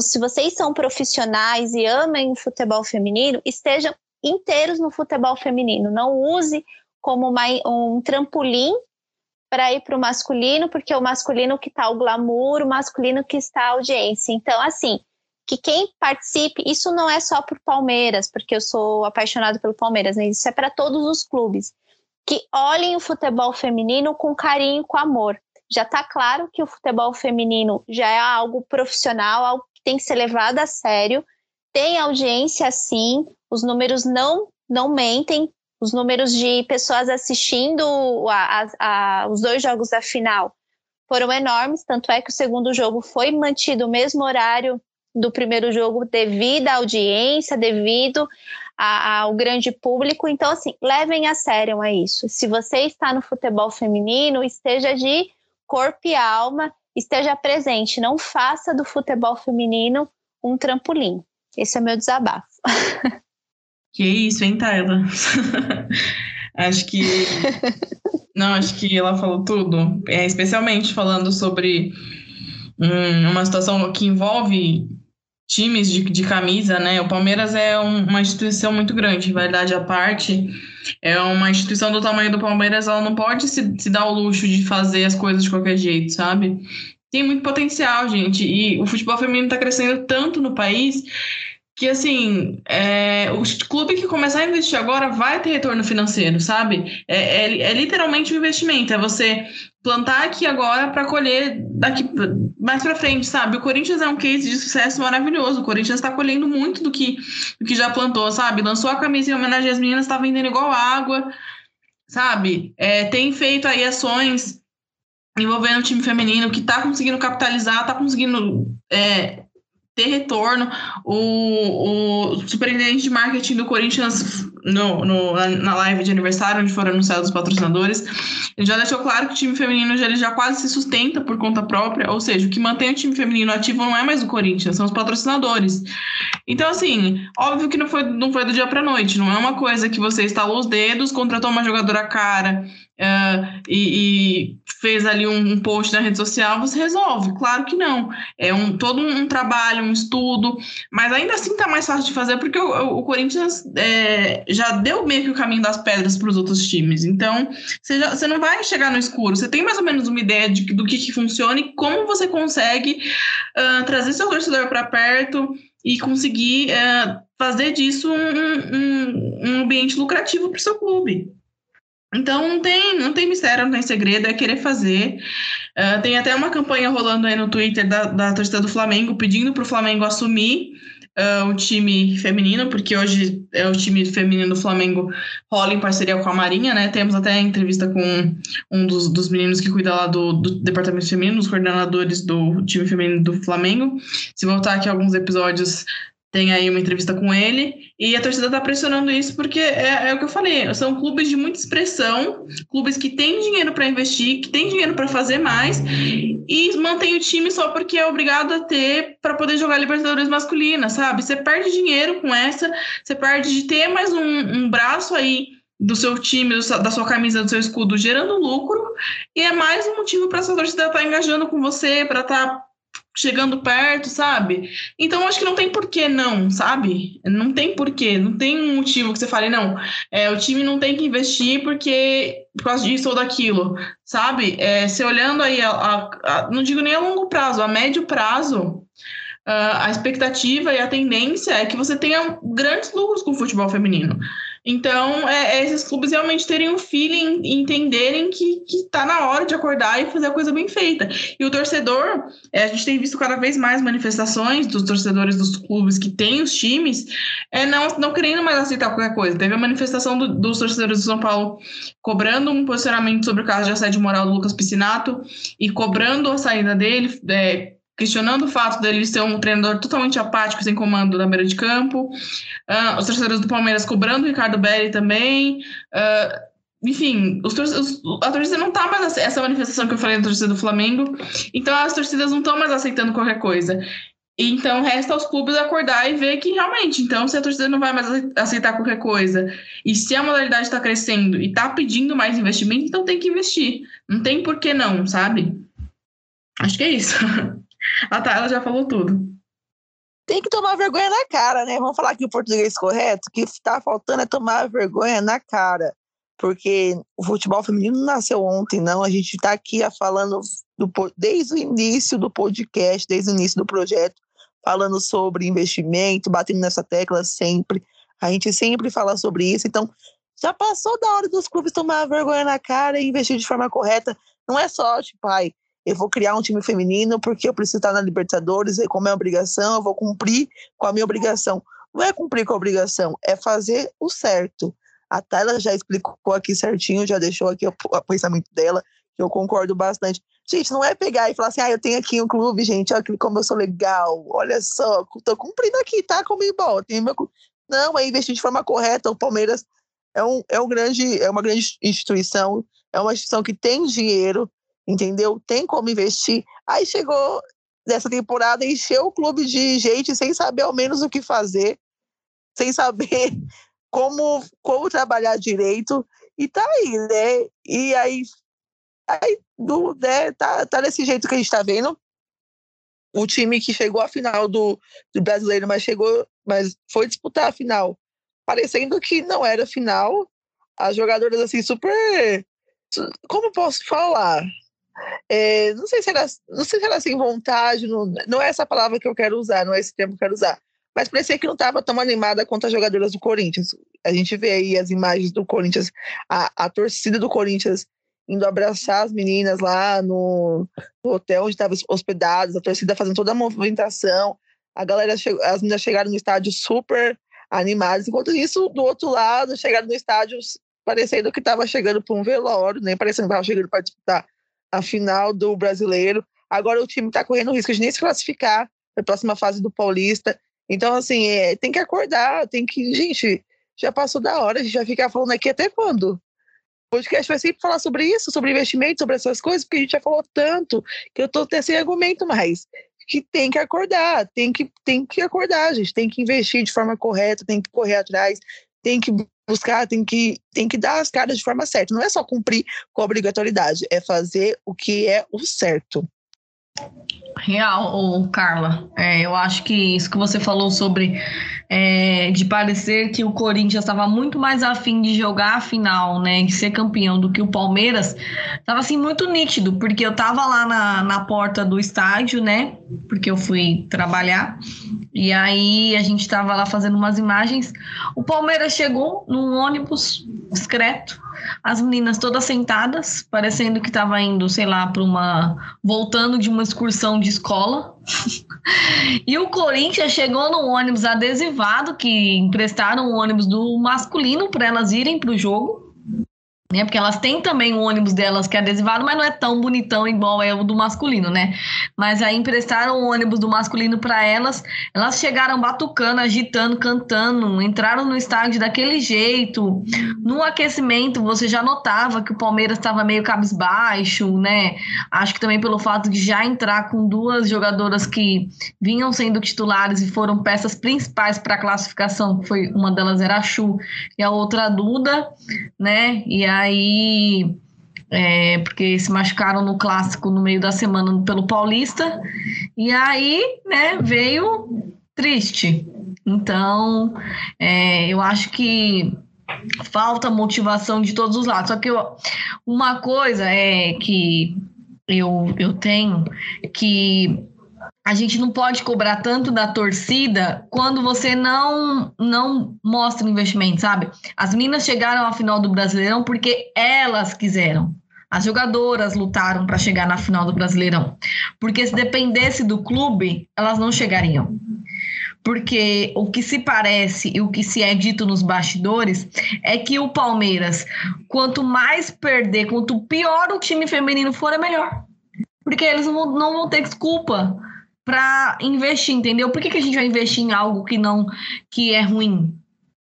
se vocês são profissionais e amem o futebol feminino, estejam inteiros no futebol feminino. Não use como uma, um trampolim para ir para o masculino, porque é o masculino que está o glamour, o masculino que está a audiência. Então, assim, que quem participe, isso não é só o Palmeiras, porque eu sou apaixonado pelo Palmeiras, né? isso é para todos os clubes, que olhem o futebol feminino com carinho, com amor. Já está claro que o futebol feminino já é algo profissional, algo que tem que ser levado a sério, tem audiência sim, os números não, não mentem, os números de pessoas assistindo a, a, a, os dois jogos da final foram enormes, tanto é que o segundo jogo foi mantido o mesmo horário do primeiro jogo devido à audiência, devido ao grande público. Então, assim, levem a sério a isso. Se você está no futebol feminino, esteja de corpo e alma, esteja presente. Não faça do futebol feminino um trampolim. Esse é meu desabafo. [LAUGHS] Que isso, hein, Tayla? [LAUGHS] acho que. Não, acho que ela falou tudo. É, especialmente falando sobre um, uma situação que envolve times de, de camisa, né? O Palmeiras é um, uma instituição muito grande, verdade à parte. É uma instituição do tamanho do Palmeiras, ela não pode se, se dar o luxo de fazer as coisas de qualquer jeito, sabe? Tem muito potencial, gente. E o futebol feminino está crescendo tanto no país que assim, é, o clube que começar a investir agora vai ter retorno financeiro, sabe? É, é, é literalmente um investimento, é você plantar aqui agora para colher daqui mais para frente, sabe? O Corinthians é um case de sucesso maravilhoso. O Corinthians está colhendo muito do que, do que já plantou, sabe? Lançou a camisa em homenagem às meninas, está vendendo igual água, sabe? É, tem feito aí ações envolvendo o time feminino que está conseguindo capitalizar, está conseguindo é, ter retorno. O, o superintendente de marketing do Corinthians, no, no, na live de aniversário, onde foram anunciados os patrocinadores, ele já deixou claro que o time feminino já, ele já quase se sustenta por conta própria, ou seja, o que mantém o time feminino ativo não é mais o Corinthians, são os patrocinadores. Então, assim, óbvio que não foi, não foi do dia para noite, não é uma coisa que você estalou os dedos, contratou uma jogadora cara uh, e, e, fez ali um, um, post na rede social, você resolve. Claro que não. É um, todo um, um trabalho, um estudo, mas ainda assim tá mais fácil de fazer porque o, o Corinthians é, já deu meio que o caminho das pedras para os outros times. Então, você, já, você não vai chegar no escuro, você tem mais ou menos uma ideia de, do que, que funciona e como você consegue uh, trazer seu torcedor para perto e conseguir uh, fazer disso um, um ambiente lucrativo para o seu clube. Então não tem, não tem mistério, não tem segredo, é querer fazer. Uh, tem até uma campanha rolando aí no Twitter da, da torcida do Flamengo pedindo para o Flamengo assumir uh, o time feminino, porque hoje é o time feminino do Flamengo rola em parceria com a Marinha, né? Temos até entrevista com um dos, dos meninos que cuida lá do, do departamento feminino, os coordenadores do time feminino do Flamengo. Se voltar aqui alguns episódios, tem aí uma entrevista com ele, e a torcida está pressionando isso porque é, é, o que eu falei, são clubes de muita expressão, clubes que têm dinheiro para investir, que têm dinheiro para fazer mais, e mantém o time só porque é obrigado a ter para poder jogar Libertadores masculina, sabe? Você perde dinheiro com essa, você perde de ter mais um, um braço aí do seu time, da sua camisa, do seu escudo gerando lucro, e é mais um motivo para essa torcida estar tá engajando com você, para estar tá chegando perto, sabe? Então acho que não tem porquê não, sabe? Não tem porquê, não tem um motivo que você fale, não, é, o time não tem que investir porque por causa disso ou daquilo, sabe? É, se olhando aí, a, a, a, não digo nem a longo prazo, a médio prazo, a expectativa e a tendência é que você tenha grandes lucros com o futebol feminino. Então, é, é, esses clubes realmente terem um feeling e entenderem que, que tá na hora de acordar e fazer a coisa bem feita. E o torcedor, é, a gente tem visto cada vez mais manifestações dos torcedores dos clubes que têm os times, é, não, não querendo mais aceitar qualquer coisa. Teve a manifestação do, dos torcedores do São Paulo cobrando um posicionamento sobre o caso de assédio moral do Lucas Piscinato e cobrando a saída dele, é, questionando o fato dele ser um treinador totalmente apático, sem comando na beira de campo. Uh, os torcedores do Palmeiras cobrando o Ricardo Belli também. Uh, enfim, os os, a torcida não tá mais essa manifestação que eu falei da torcida do Flamengo. Então as torcidas não estão mais aceitando qualquer coisa. Então resta aos clubes acordar e ver que realmente, então se a torcida não vai mais aceitar qualquer coisa e se a modalidade está crescendo e está pedindo mais investimento, então tem que investir. Não tem por que não, sabe? Acho que é isso. [LAUGHS] A Tayla já falou tudo. Tem que tomar vergonha na cara, né? Vamos falar aqui o português correto. O que está faltando é tomar vergonha na cara. Porque o futebol feminino não nasceu ontem, não. A gente está aqui falando do, desde o início do podcast, desde o início do projeto, falando sobre investimento, batendo nessa tecla sempre. A gente sempre fala sobre isso. Então, já passou da hora dos clubes tomar vergonha na cara e investir de forma correta. Não é só, tipo, ai, eu vou criar um time feminino porque eu preciso estar na Libertadores, e como é obrigação, eu vou cumprir com a minha obrigação. Não é cumprir com a obrigação, é fazer o certo. A Tayla já explicou aqui certinho, já deixou aqui o, o pensamento dela, que eu concordo bastante. Gente, não é pegar e falar assim, ah, eu tenho aqui um clube, gente, olha como eu sou legal, olha só, tô cumprindo aqui, tá? Bom, tenho meu clube. Não, é investir de forma correta. O Palmeiras é, um, é, um grande, é uma grande instituição, é uma instituição que tem dinheiro, entendeu? Tem como investir. Aí chegou nessa temporada, encheu o clube de gente sem saber ao menos o que fazer, sem saber [LAUGHS] como, como trabalhar direito, e tá aí, né? E aí, aí do, né, tá, tá desse jeito que a gente tá vendo. O time que chegou à final do, do brasileiro, mas chegou, mas foi disputar a final, parecendo que não era final. As jogadoras assim super como posso falar? É, não sei se era, não sei se era sem vontade, não, não é essa palavra que eu quero usar, não é esse termo que eu quero usar. Mas parecia que não estava tão animada quanto as jogadoras do Corinthians. A gente vê aí as imagens do Corinthians, a, a torcida do Corinthians indo abraçar as meninas lá no, no hotel onde estavam hospedadas, a torcida fazendo toda a movimentação. A galera, as meninas chegaram no estádio super animadas. Enquanto isso, do outro lado, chegaram no estádio parecendo que estava chegando para um velório, nem parecendo que estava chegando para disputar a final do brasileiro. Agora o time está correndo risco de nem se classificar para a próxima fase do Paulista. Então, assim, é, tem que acordar, tem que. Gente, já passou da hora, a gente vai ficar falando aqui até quando? O podcast vai sempre falar sobre isso, sobre investimento, sobre essas coisas, porque a gente já falou tanto que eu estou até sem argumento mais. Que tem que acordar, tem que, tem que acordar, gente. Tem que investir de forma correta, tem que correr atrás, tem que buscar, tem que, tem que dar as caras de forma certa. Não é só cumprir com a obrigatoriedade, é fazer o que é o certo. Real, Carla. É, eu acho que isso que você falou sobre é, de parecer que o Corinthians estava muito mais afim de jogar a final, né, de ser campeão do que o Palmeiras, estava assim muito nítido, porque eu estava lá na, na porta do estádio, né, porque eu fui trabalhar, e aí a gente estava lá fazendo umas imagens. O Palmeiras chegou num ônibus discreto, as meninas todas sentadas, parecendo que estava indo, sei lá, para uma. voltando de uma excursão de escola. [LAUGHS] e o Corinthians chegou no ônibus adesivado, que emprestaram o ônibus do masculino para elas irem para o jogo né? Porque elas têm também o ônibus delas que é adesivado, mas não é tão bonitão igual é o do masculino, né? Mas aí emprestaram o ônibus do masculino para elas, elas chegaram batucando, agitando, cantando, entraram no estádio daquele jeito. No aquecimento, você já notava que o Palmeiras estava meio cabisbaixo, né? Acho que também pelo fato de já entrar com duas jogadoras que vinham sendo titulares e foram peças principais para a classificação, foi uma delas era a Chu e a outra a Duda, né? E a aí, é, porque se machucaram no clássico no meio da semana pelo Paulista, e aí, né, veio triste. Então, é, eu acho que falta motivação de todos os lados. Só que eu, uma coisa é que eu, eu tenho que a gente não pode cobrar tanto da torcida quando você não não mostra investimento, sabe? As meninas chegaram à final do Brasileirão porque elas quiseram. As jogadoras lutaram para chegar na final do Brasileirão. Porque se dependesse do clube, elas não chegariam. Porque o que se parece e o que se é dito nos bastidores é que o Palmeiras, quanto mais perder, quanto pior o time feminino for, é melhor. Porque eles não vão ter desculpa para investir, entendeu? Por que, que a gente vai investir em algo que não que é ruim?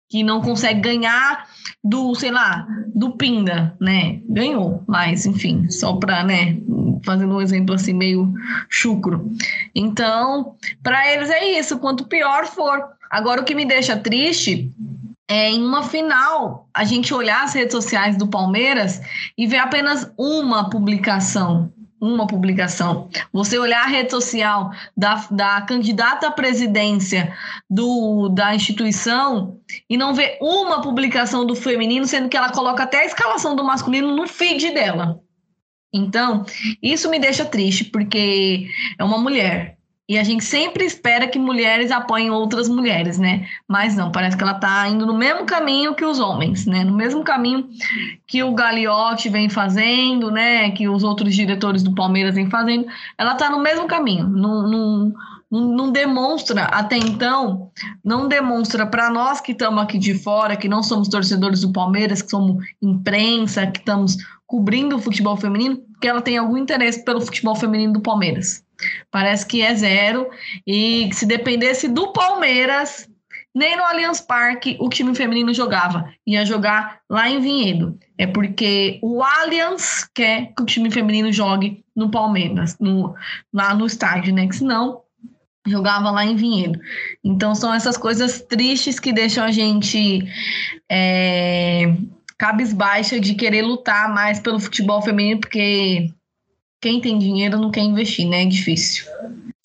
Que não consegue ganhar do, sei lá, do Pinda, né? Ganhou, mas enfim, só para, né, fazendo um exemplo assim meio chucro. Então, para eles é isso, quanto pior for. Agora o que me deixa triste é em uma final a gente olhar as redes sociais do Palmeiras e ver apenas uma publicação uma publicação. Você olhar a rede social da, da candidata à presidência do, da instituição e não ver uma publicação do feminino, sendo que ela coloca até a escalação do masculino no feed dela. Então, isso me deixa triste, porque é uma mulher. E a gente sempre espera que mulheres apoiem outras mulheres, né? Mas não, parece que ela está indo no mesmo caminho que os homens, né? No mesmo caminho que o Gagliotti vem fazendo, né? Que os outros diretores do Palmeiras vêm fazendo. Ela está no mesmo caminho. Não, não, não demonstra, até então, não demonstra para nós que estamos aqui de fora, que não somos torcedores do Palmeiras, que somos imprensa, que estamos cobrindo o futebol feminino, que ela tem algum interesse pelo futebol feminino do Palmeiras. Parece que é zero. E se dependesse do Palmeiras, nem no Allianz Parque o time feminino jogava. Ia jogar lá em Vinhedo. É porque o Allianz quer que o time feminino jogue no Palmeiras, no, lá no estádio, né? Que senão jogava lá em Vinhedo. Então são essas coisas tristes que deixam a gente é, cabisbaixa de querer lutar mais pelo futebol feminino, porque quem tem dinheiro não quer investir, né? É difícil.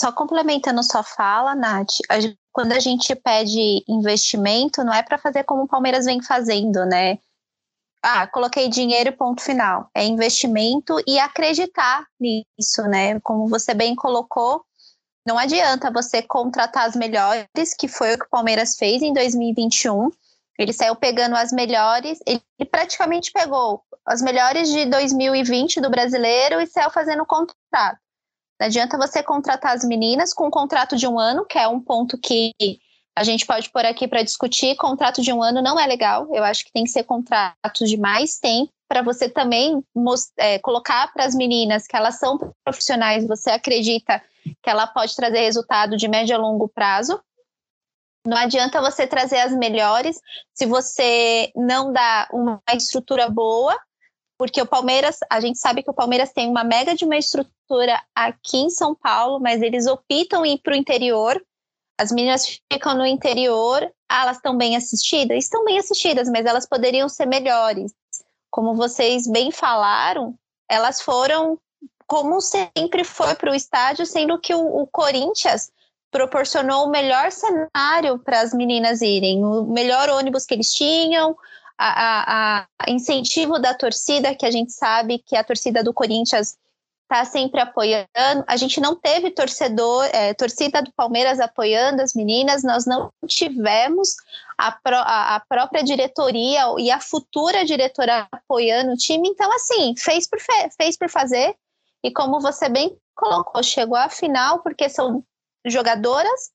Só complementando sua fala, Nath, a quando a gente pede investimento, não é para fazer como o Palmeiras vem fazendo, né? Ah, coloquei dinheiro, ponto final. É investimento e acreditar nisso, né? Como você bem colocou, não adianta você contratar as melhores, que foi o que o Palmeiras fez em 2021. Ele saiu pegando as melhores, ele praticamente pegou as melhores de 2020 do brasileiro e saiu fazendo contrato. Não adianta você contratar as meninas com um contrato de um ano, que é um ponto que a gente pode pôr aqui para discutir. Contrato de um ano não é legal. Eu acho que tem que ser contratos de mais tempo para você também é, colocar para as meninas que elas são profissionais, você acredita que ela pode trazer resultado de médio a longo prazo. Não adianta você trazer as melhores se você não dá uma estrutura boa porque o Palmeiras, a gente sabe que o Palmeiras tem uma mega de uma estrutura aqui em São Paulo, mas eles optam ir para o interior. As meninas ficam no interior, ah, elas estão bem assistidas? Estão bem assistidas, mas elas poderiam ser melhores. Como vocês bem falaram, elas foram, como sempre foi para o estádio, sendo que o, o Corinthians proporcionou o melhor cenário para as meninas irem, o melhor ônibus que eles tinham, a, a, incentivo da torcida, que a gente sabe que a torcida do Corinthians tá sempre apoiando. A gente não teve torcedor, é, torcida do Palmeiras apoiando as meninas, nós não tivemos a, pro, a, a, própria diretoria e a futura diretora apoiando o time. Então, assim, fez por, fe, fez por fazer. E como você bem colocou, chegou à final porque são jogadoras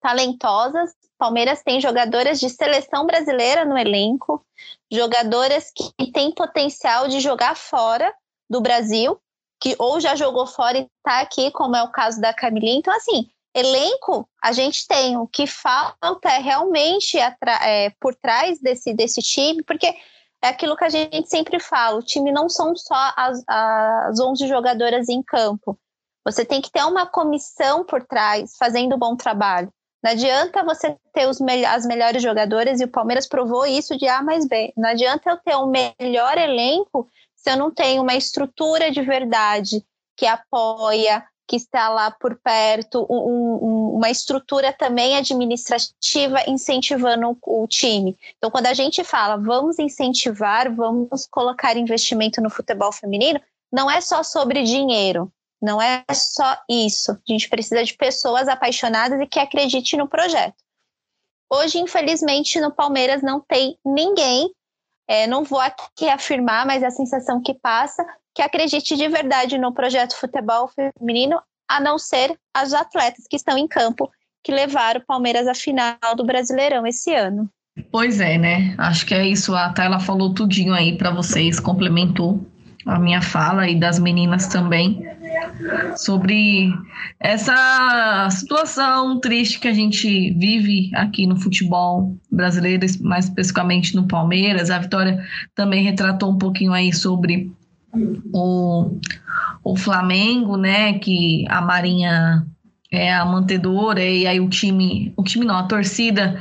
talentosas. Palmeiras tem jogadoras de seleção brasileira no elenco, jogadoras que têm potencial de jogar fora do Brasil, que ou já jogou fora e está aqui, como é o caso da Camilinha. Então, assim, elenco a gente tem. O que falta é realmente é, por trás desse, desse time, porque é aquilo que a gente sempre fala: o time não são só as, as 11 jogadoras em campo. Você tem que ter uma comissão por trás fazendo um bom trabalho. Não adianta você ter os me as melhores jogadoras, e o Palmeiras provou isso de A mais B. Não adianta eu ter um melhor elenco se eu não tenho uma estrutura de verdade que apoia, que está lá por perto, um, um, uma estrutura também administrativa incentivando o, o time. Então, quando a gente fala vamos incentivar, vamos colocar investimento no futebol feminino, não é só sobre dinheiro, não é só isso. A gente precisa de pessoas apaixonadas e que acreditem no projeto. Hoje, infelizmente, no Palmeiras não tem ninguém é, não vou aqui afirmar, mas é a sensação que passa, que acredite de verdade no projeto futebol feminino, a não ser as atletas que estão em campo, que levaram o Palmeiras à final do Brasileirão esse ano. Pois é, né? Acho que é isso. A Tayla falou tudinho aí para vocês, complementou a minha fala e das meninas também sobre essa situação triste que a gente vive aqui no futebol brasileiro, mais especificamente no Palmeiras. A Vitória também retratou um pouquinho aí sobre o, o Flamengo, né? Que a Marinha é a mantedora e aí o time, o time não, a torcida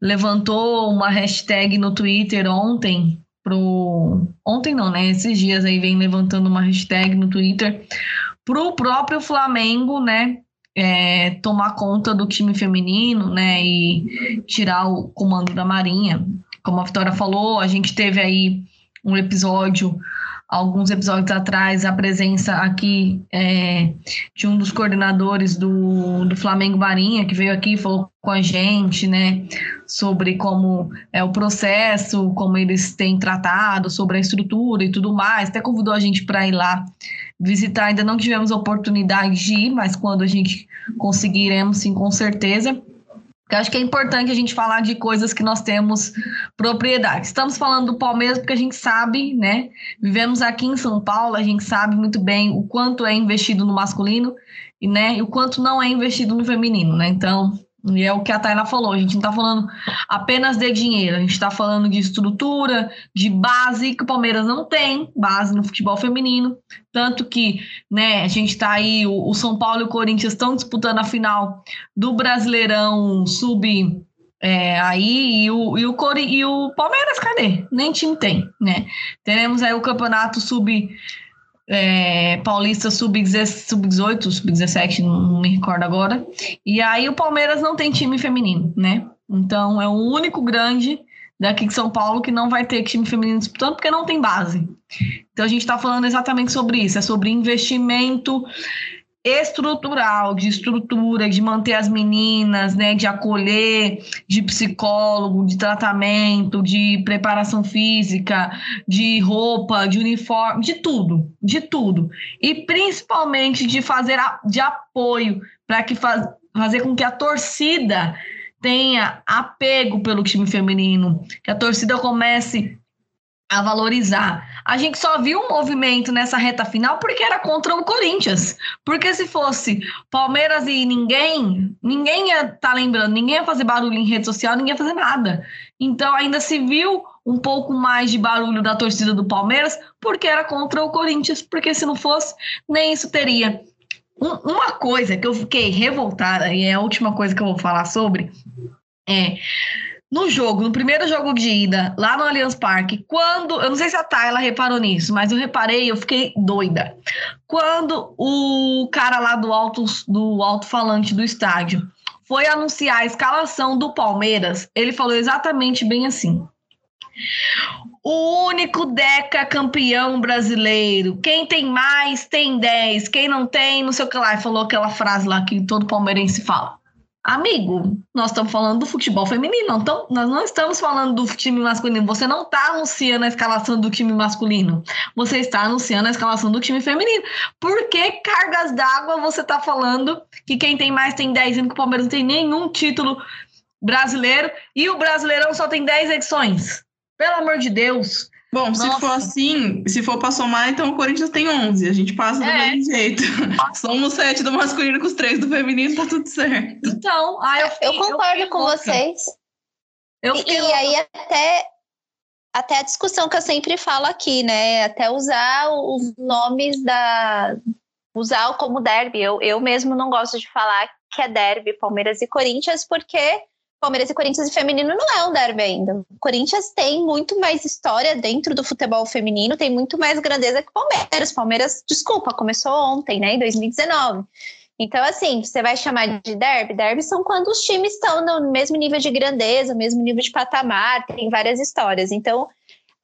levantou uma hashtag no Twitter ontem pro ontem não, né? Esses dias aí vem levantando uma hashtag no Twitter para o próprio Flamengo, né, é, tomar conta do time feminino, né, e tirar o comando da Marinha. Como a Vitória falou, a gente teve aí um episódio, alguns episódios atrás, a presença aqui é, de um dos coordenadores do, do Flamengo Marinha, que veio aqui e falou com a gente, né, sobre como é o processo, como eles têm tratado, sobre a estrutura e tudo mais. Até convidou a gente para ir lá visitar. Ainda não tivemos oportunidade de ir, mas quando a gente conseguiremos, sim, com certeza. Porque acho que é importante a gente falar de coisas que nós temos propriedade. Estamos falando do Palmeiras porque a gente sabe, né? Vivemos aqui em São Paulo, a gente sabe muito bem o quanto é investido no masculino e, né, e o quanto não é investido no feminino, né? Então, e é o que a Tayla falou, a gente não está falando apenas de dinheiro, a gente está falando de estrutura, de base, que o Palmeiras não tem base no futebol feminino. Tanto que né, a gente está aí, o, o, São Paulo e o Corinthians estão disputando a final do Brasileirão Sub. É, aí e o, e, o Cori, e o Palmeiras, cadê? Nem time tem, né? Teremos aí o campeonato sub é, Paulista sub-18, sub-17, não me recordo agora. E aí o Palmeiras não tem time feminino, né? Então é o único grande daqui de São Paulo que não vai ter time feminino disputando porque não tem base. Então a gente está falando exatamente sobre isso, é sobre investimento estrutural, de estrutura, de manter as meninas, né, de acolher, de psicólogo, de tratamento, de preparação física, de roupa, de uniforme, de tudo, de tudo. E principalmente de fazer a, de apoio para que faz, fazer com que a torcida tenha apego pelo time feminino, que a torcida comece a valorizar. A gente só viu um movimento nessa reta final porque era contra o Corinthians. Porque se fosse Palmeiras e ninguém, ninguém ia estar tá lembrando, ninguém ia fazer barulho em rede social, ninguém ia fazer nada. Então ainda se viu um pouco mais de barulho da torcida do Palmeiras porque era contra o Corinthians. Porque se não fosse, nem isso teria. Um, uma coisa que eu fiquei revoltada, e é a última coisa que eu vou falar sobre, é no jogo, no primeiro jogo de ida, lá no Allianz Parque, quando. Eu não sei se a Tayla reparou nisso, mas eu reparei, eu fiquei doida. Quando o cara lá do alto do alto-falante do estádio foi anunciar a escalação do Palmeiras, ele falou exatamente bem assim. O único Deca campeão brasileiro. Quem tem mais, tem 10. Quem não tem, não sei o que lá. E falou aquela frase lá que todo palmeirense fala. Amigo, nós estamos falando do futebol feminino, então nós não estamos falando do time masculino. Você não está anunciando a escalação do time masculino, você está anunciando a escalação do time feminino. Por que cargas d'água você está falando que quem tem mais tem 10, sendo que o Palmeiras não tem nenhum título brasileiro e o Brasileirão só tem 10 edições? Pelo amor de Deus. Bom, Nossa. se for assim, se for pra somar, então o Corinthians tem 11. A gente passa do É. mesmo jeito. [LAUGHS] Somos sete do masculino com os três do feminino, tá tudo certo. Então, aí eu, fiquei- Eu concordo fiquei com louca. vocês. Eu E, e aí até até a discussão que eu sempre falo aqui, né? Até usar os nomes da usar como derby. Eu, eu mesmo não gosto de falar que é derby Palmeiras e Corinthians porque Palmeiras e Corinthians e feminino não é um derby ainda. O Corinthians tem muito mais história dentro do futebol feminino, tem muito mais grandeza que o Palmeiras. Palmeiras, desculpa, começou ontem, né, em 2019. Então, assim, você vai chamar de derby? Derby são quando os times estão no mesmo nível de grandeza, no mesmo nível de patamar, tem várias histórias. Então,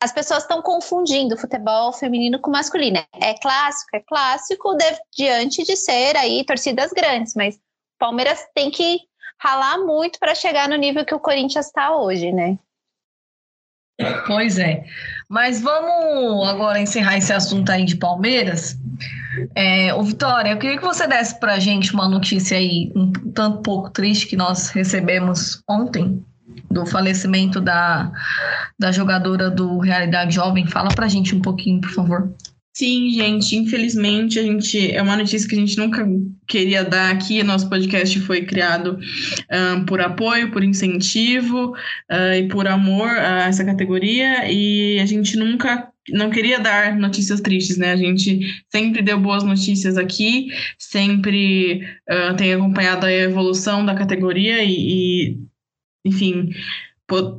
as pessoas estão confundindo futebol feminino com masculino. É clássico, é clássico de- diante de ser aí torcidas grandes, mas Palmeiras tem que ralar muito para chegar no nível que o Corinthians está hoje, né? Pois é. Mas vamos agora encerrar esse assunto aí de Palmeiras. É, ô Vitória, eu queria que você desse pra gente uma notícia aí um tanto pouco triste que nós recebemos ontem do falecimento da, da jogadora do Realidade Jovem. Fala pra gente um pouquinho, por favor. Sim, gente, infelizmente a gente é uma notícia que a gente nunca queria dar aqui. Nosso podcast foi criado ahn, por apoio, por incentivo ah, e por amor a essa categoria e a gente nunca não queria dar notícias tristes, né? A gente sempre deu boas notícias aqui, sempre ah, tem acompanhado a evolução da categoria e, e, enfim,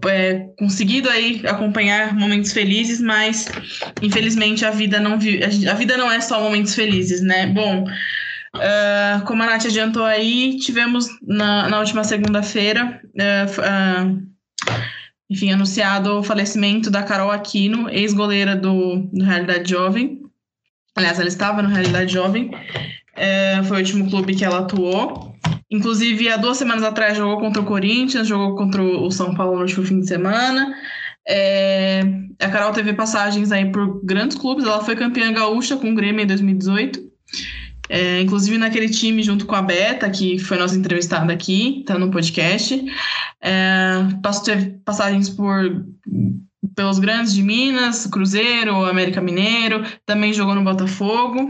é, conseguido aí acompanhar momentos felizes, mas infelizmente a vida não vi- a vida não é só momentos felizes, né? Bom, ah, como a Nath adiantou aí, tivemos na, na última segunda-feira, f- ah, enfim, anunciado o falecimento da Carol Aquino, ex-goleira do, do Realidade Jovem. Aliás, ela estava no Realidade Jovem. É, foi o último clube que ela atuou. Inclusive, há duas semanas atrás jogou contra o Corinthians, jogou contra o São Paulo no último fim de semana. É, a Carol teve passagens aí por grandes clubes. Ela foi campeã gaúcha com o Grêmio em 2018. É, inclusive naquele time junto com a Beta, que foi nossa entrevistada aqui, tá no podcast. É, passou, teve passagens por pelos grandes de Minas, Cruzeiro, América Mineiro, também jogou no Botafogo.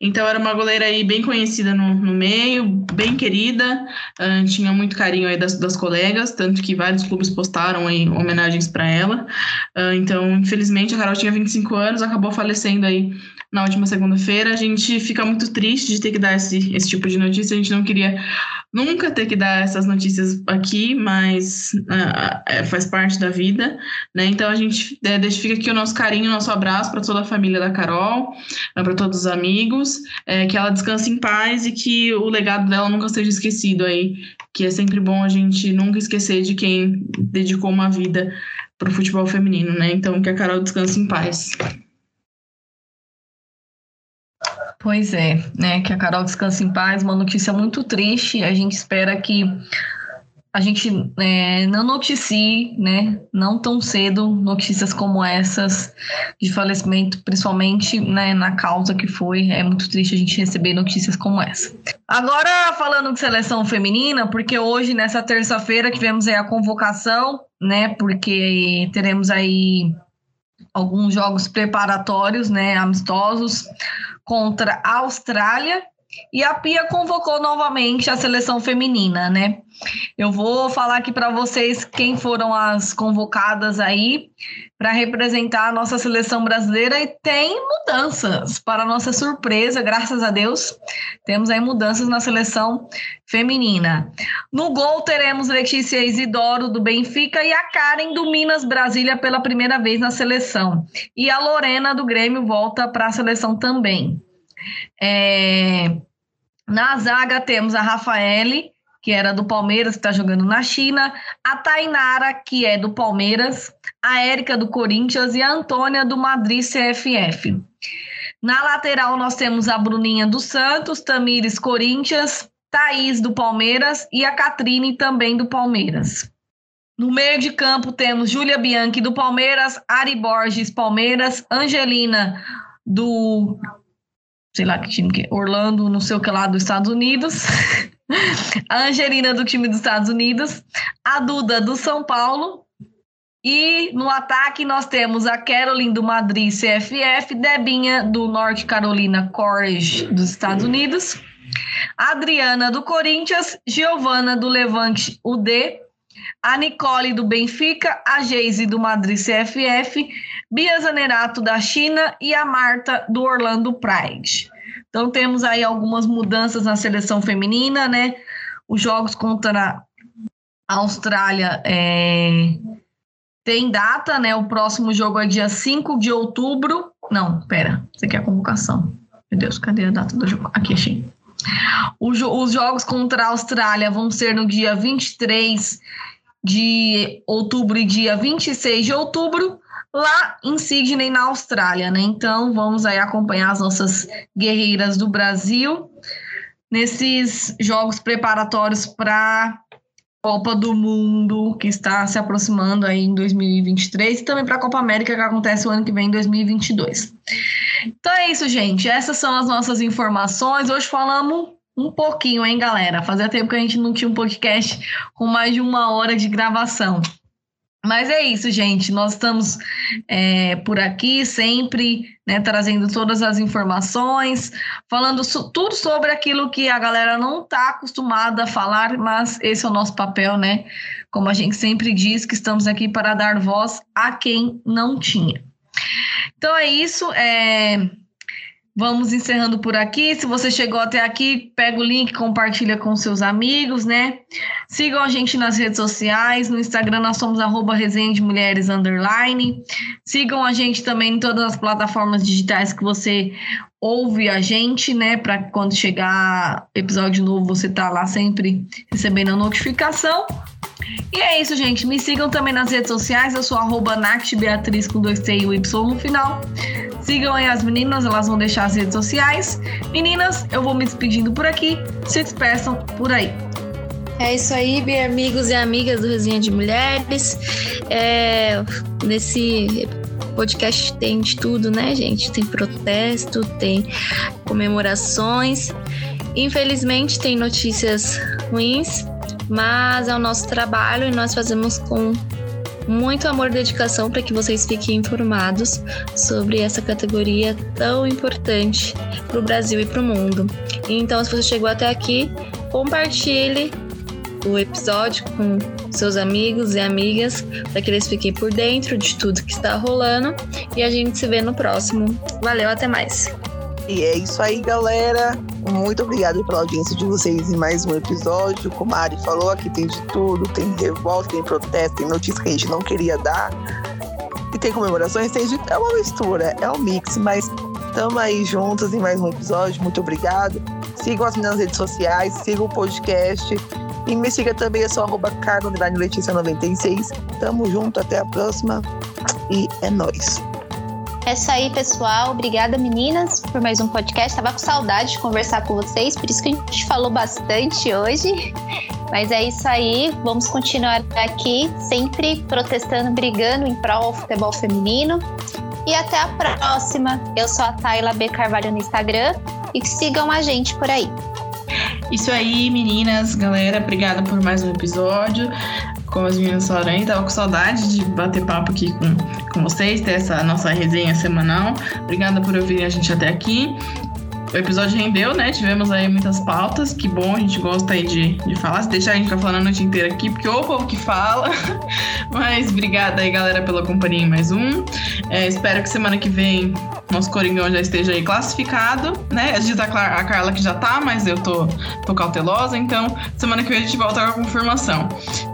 Então era uma goleira aí bem conhecida no, no meio, bem querida, ah, tinha muito carinho aí das, das colegas, tanto que vários clubes postaram aí homenagens para ela. Ah, então, infelizmente, a Carol tinha 25 anos, acabou falecendo aí na última segunda-feira. A gente fica muito triste de ter que dar esse, esse tipo de notícia, a gente não queria nunca ter que dar essas notícias aqui, mas é, faz parte da vida, né? Então a gente é, deixa, fica aqui o nosso carinho, o nosso abraço para toda a família da Carol, para todos os amigos, é, que ela descanse em paz e que o legado dela nunca seja esquecido aí, que é sempre bom a gente nunca esquecer de quem dedicou uma vida para o futebol feminino, né? Então que a Carol descanse em paz. Pois é, né? Que a Carol descanse em paz. Uma notícia muito triste. A gente espera que a gente é, não noticie, né? Não tão cedo notícias como essas de falecimento, principalmente né, na causa que foi. É muito triste a gente receber notícias como essa. Agora falando de seleção feminina, porque hoje nessa terça-feira tivemos a convocação, né? Porque teremos aí alguns jogos preparatórios, né? Amistosos contra a Austrália e a Pia convocou novamente a seleção feminina, né? Eu vou falar aqui para vocês quem foram as convocadas aí para representar a nossa seleção brasileira e tem mudanças, para nossa surpresa, graças a Deus, temos aí mudanças na seleção feminina. No gol teremos Letícia Isidoro do Benfica e a Karen do Minas Brasília pela primeira vez na seleção. E a Lorena do Grêmio volta para a seleção também. É, na zaga temos a Rafaele, que era do Palmeiras, que está jogando na China, a Tainara, que é do Palmeiras, a Érica do Corinthians e a Antônia do Madrid CFF. Na lateral nós temos a Bruninha do Santos, Tamires Corinthians, Thaís do Palmeiras e a Catrine também do Palmeiras. No meio de campo temos Júlia Bianchi do Palmeiras, Ari Borges Palmeiras, Angelina do sei lá que time que é, Orlando, não sei o que lá dos Estados Unidos. a [LAUGHS] Angelina do time dos Estados Unidos, a Duda do São Paulo. E no ataque nós temos a Caroline do Madrid CFF, Debinha do Norte Carolina Courage dos Estados Unidos, Adriana do Corinthians, Giovana do Levante UD, a Nicole do Benfica, a Geise do Madrid CFF, Bia Zanerato da China e a Marta do Orlando Pride. Então temos aí algumas mudanças na seleção feminina, né? Os jogos contra a Austrália é... tem data, né? O próximo jogo é dia 5 de outubro. Não, pera, isso aqui é a convocação. Meu Deus, cadê a data do jogo? Aqui, achei. Os jogos contra a Austrália vão ser no dia 23 de outubro e dia 26 de outubro, lá em Sydney, na Austrália, né? Então, vamos aí acompanhar as nossas guerreiras do Brasil nesses jogos preparatórios para Copa do Mundo, que está se aproximando aí em 2023, e também para a Copa América, que acontece o ano que vem, em 2022. Então é isso, gente. Essas são as nossas informações. Hoje falamos um pouquinho, hein, galera? Fazia tempo que a gente não tinha um podcast com mais de uma hora de gravação. Mas é isso, gente. Nós estamos é, por aqui sempre, né, trazendo todas as informações, falando so, tudo sobre aquilo que a galera não está acostumada a falar, mas esse é o nosso papel, né? Como a gente sempre diz, que estamos aqui para dar voz a quem não tinha. Então é isso. É... Vamos encerrando por aqui. Se você chegou até aqui, pega o link, compartilha com seus amigos, né? Sigam a gente nas redes sociais. No Instagram nós somos arroba mulheres underline. Sigam a gente também em todas as plataformas digitais que você ouve a gente, né? Para quando chegar episódio novo, você tá lá sempre recebendo a notificação. E é isso, gente. Me sigam também nas redes sociais. Eu sou arroba Beatriz com dois T e o Y no final. Sigam aí as meninas, elas vão deixar as redes sociais. Meninas, eu vou me despedindo por aqui. Se despeçam por aí. É isso aí, bem amigos e amigas do Resenha de Mulheres. É, nesse podcast tem de tudo, né, gente? Tem protesto, tem comemorações. Infelizmente, tem notícias ruins, mas é o nosso trabalho e nós fazemos com muito amor e dedicação para que vocês fiquem informados sobre essa categoria tão importante para o Brasil e para o mundo. Então, se você chegou até aqui, compartilhe o episódio com seus amigos e amigas para que eles fiquem por dentro de tudo que está rolando e a gente se vê no próximo. Valeu, até mais! E é isso aí, galera. Muito obrigada pela audiência de vocês em mais um episódio. Como a Ari falou, aqui tem de tudo: tem revolta, tem protesto, tem notícias que a gente não queria dar. E tem comemorações, tem de... é uma mistura, é um mix, mas estamos aí juntos em mais um episódio. Muito obrigado. Sigam as minhas redes sociais, sigam o podcast. E me siga também, eu sou arroba Letícia96. Tamo junto, até a próxima. E é nóis. É isso aí, pessoal. Obrigada, meninas, por mais um podcast. Tava com saudade de conversar com vocês, por isso que a gente falou bastante hoje. [LAUGHS] Mas é isso aí. Vamos continuar aqui, sempre protestando, brigando em prol do futebol feminino. E até a próxima. Eu sou a Tayla B. Carvalho no Instagram e sigam a gente por aí. Isso aí, meninas, galera. Obrigada por mais um episódio como as meninas falaram aí, tava com saudade de bater papo aqui com, com vocês, ter essa nossa resenha semanal. Obrigada por ouvirem a gente até aqui. O episódio rendeu, né? Tivemos aí muitas pautas. Que bom, a gente gosta aí de, de falar. Se deixar a gente ficar falando a noite inteira aqui, porque o povo que fala. [LAUGHS] Mas obrigada aí, galera, pela companhia em mais um. É, espero que semana que vem nosso Coringão já esteja aí classificado, né? A, a Carla que já tá, mas eu tô, tô cautelosa, então semana que vem a gente volta com a confirmação.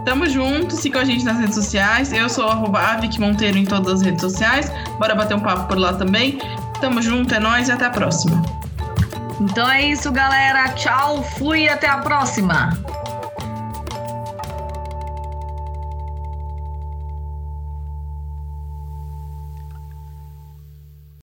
Tamo junto, siga a gente nas redes sociais. Eu sou arroba Monteiro em todas as redes sociais. Bora bater um papo por lá também. Tamo junto, é nóis e até a próxima. Então é isso, galera. Tchau, fui até a próxima.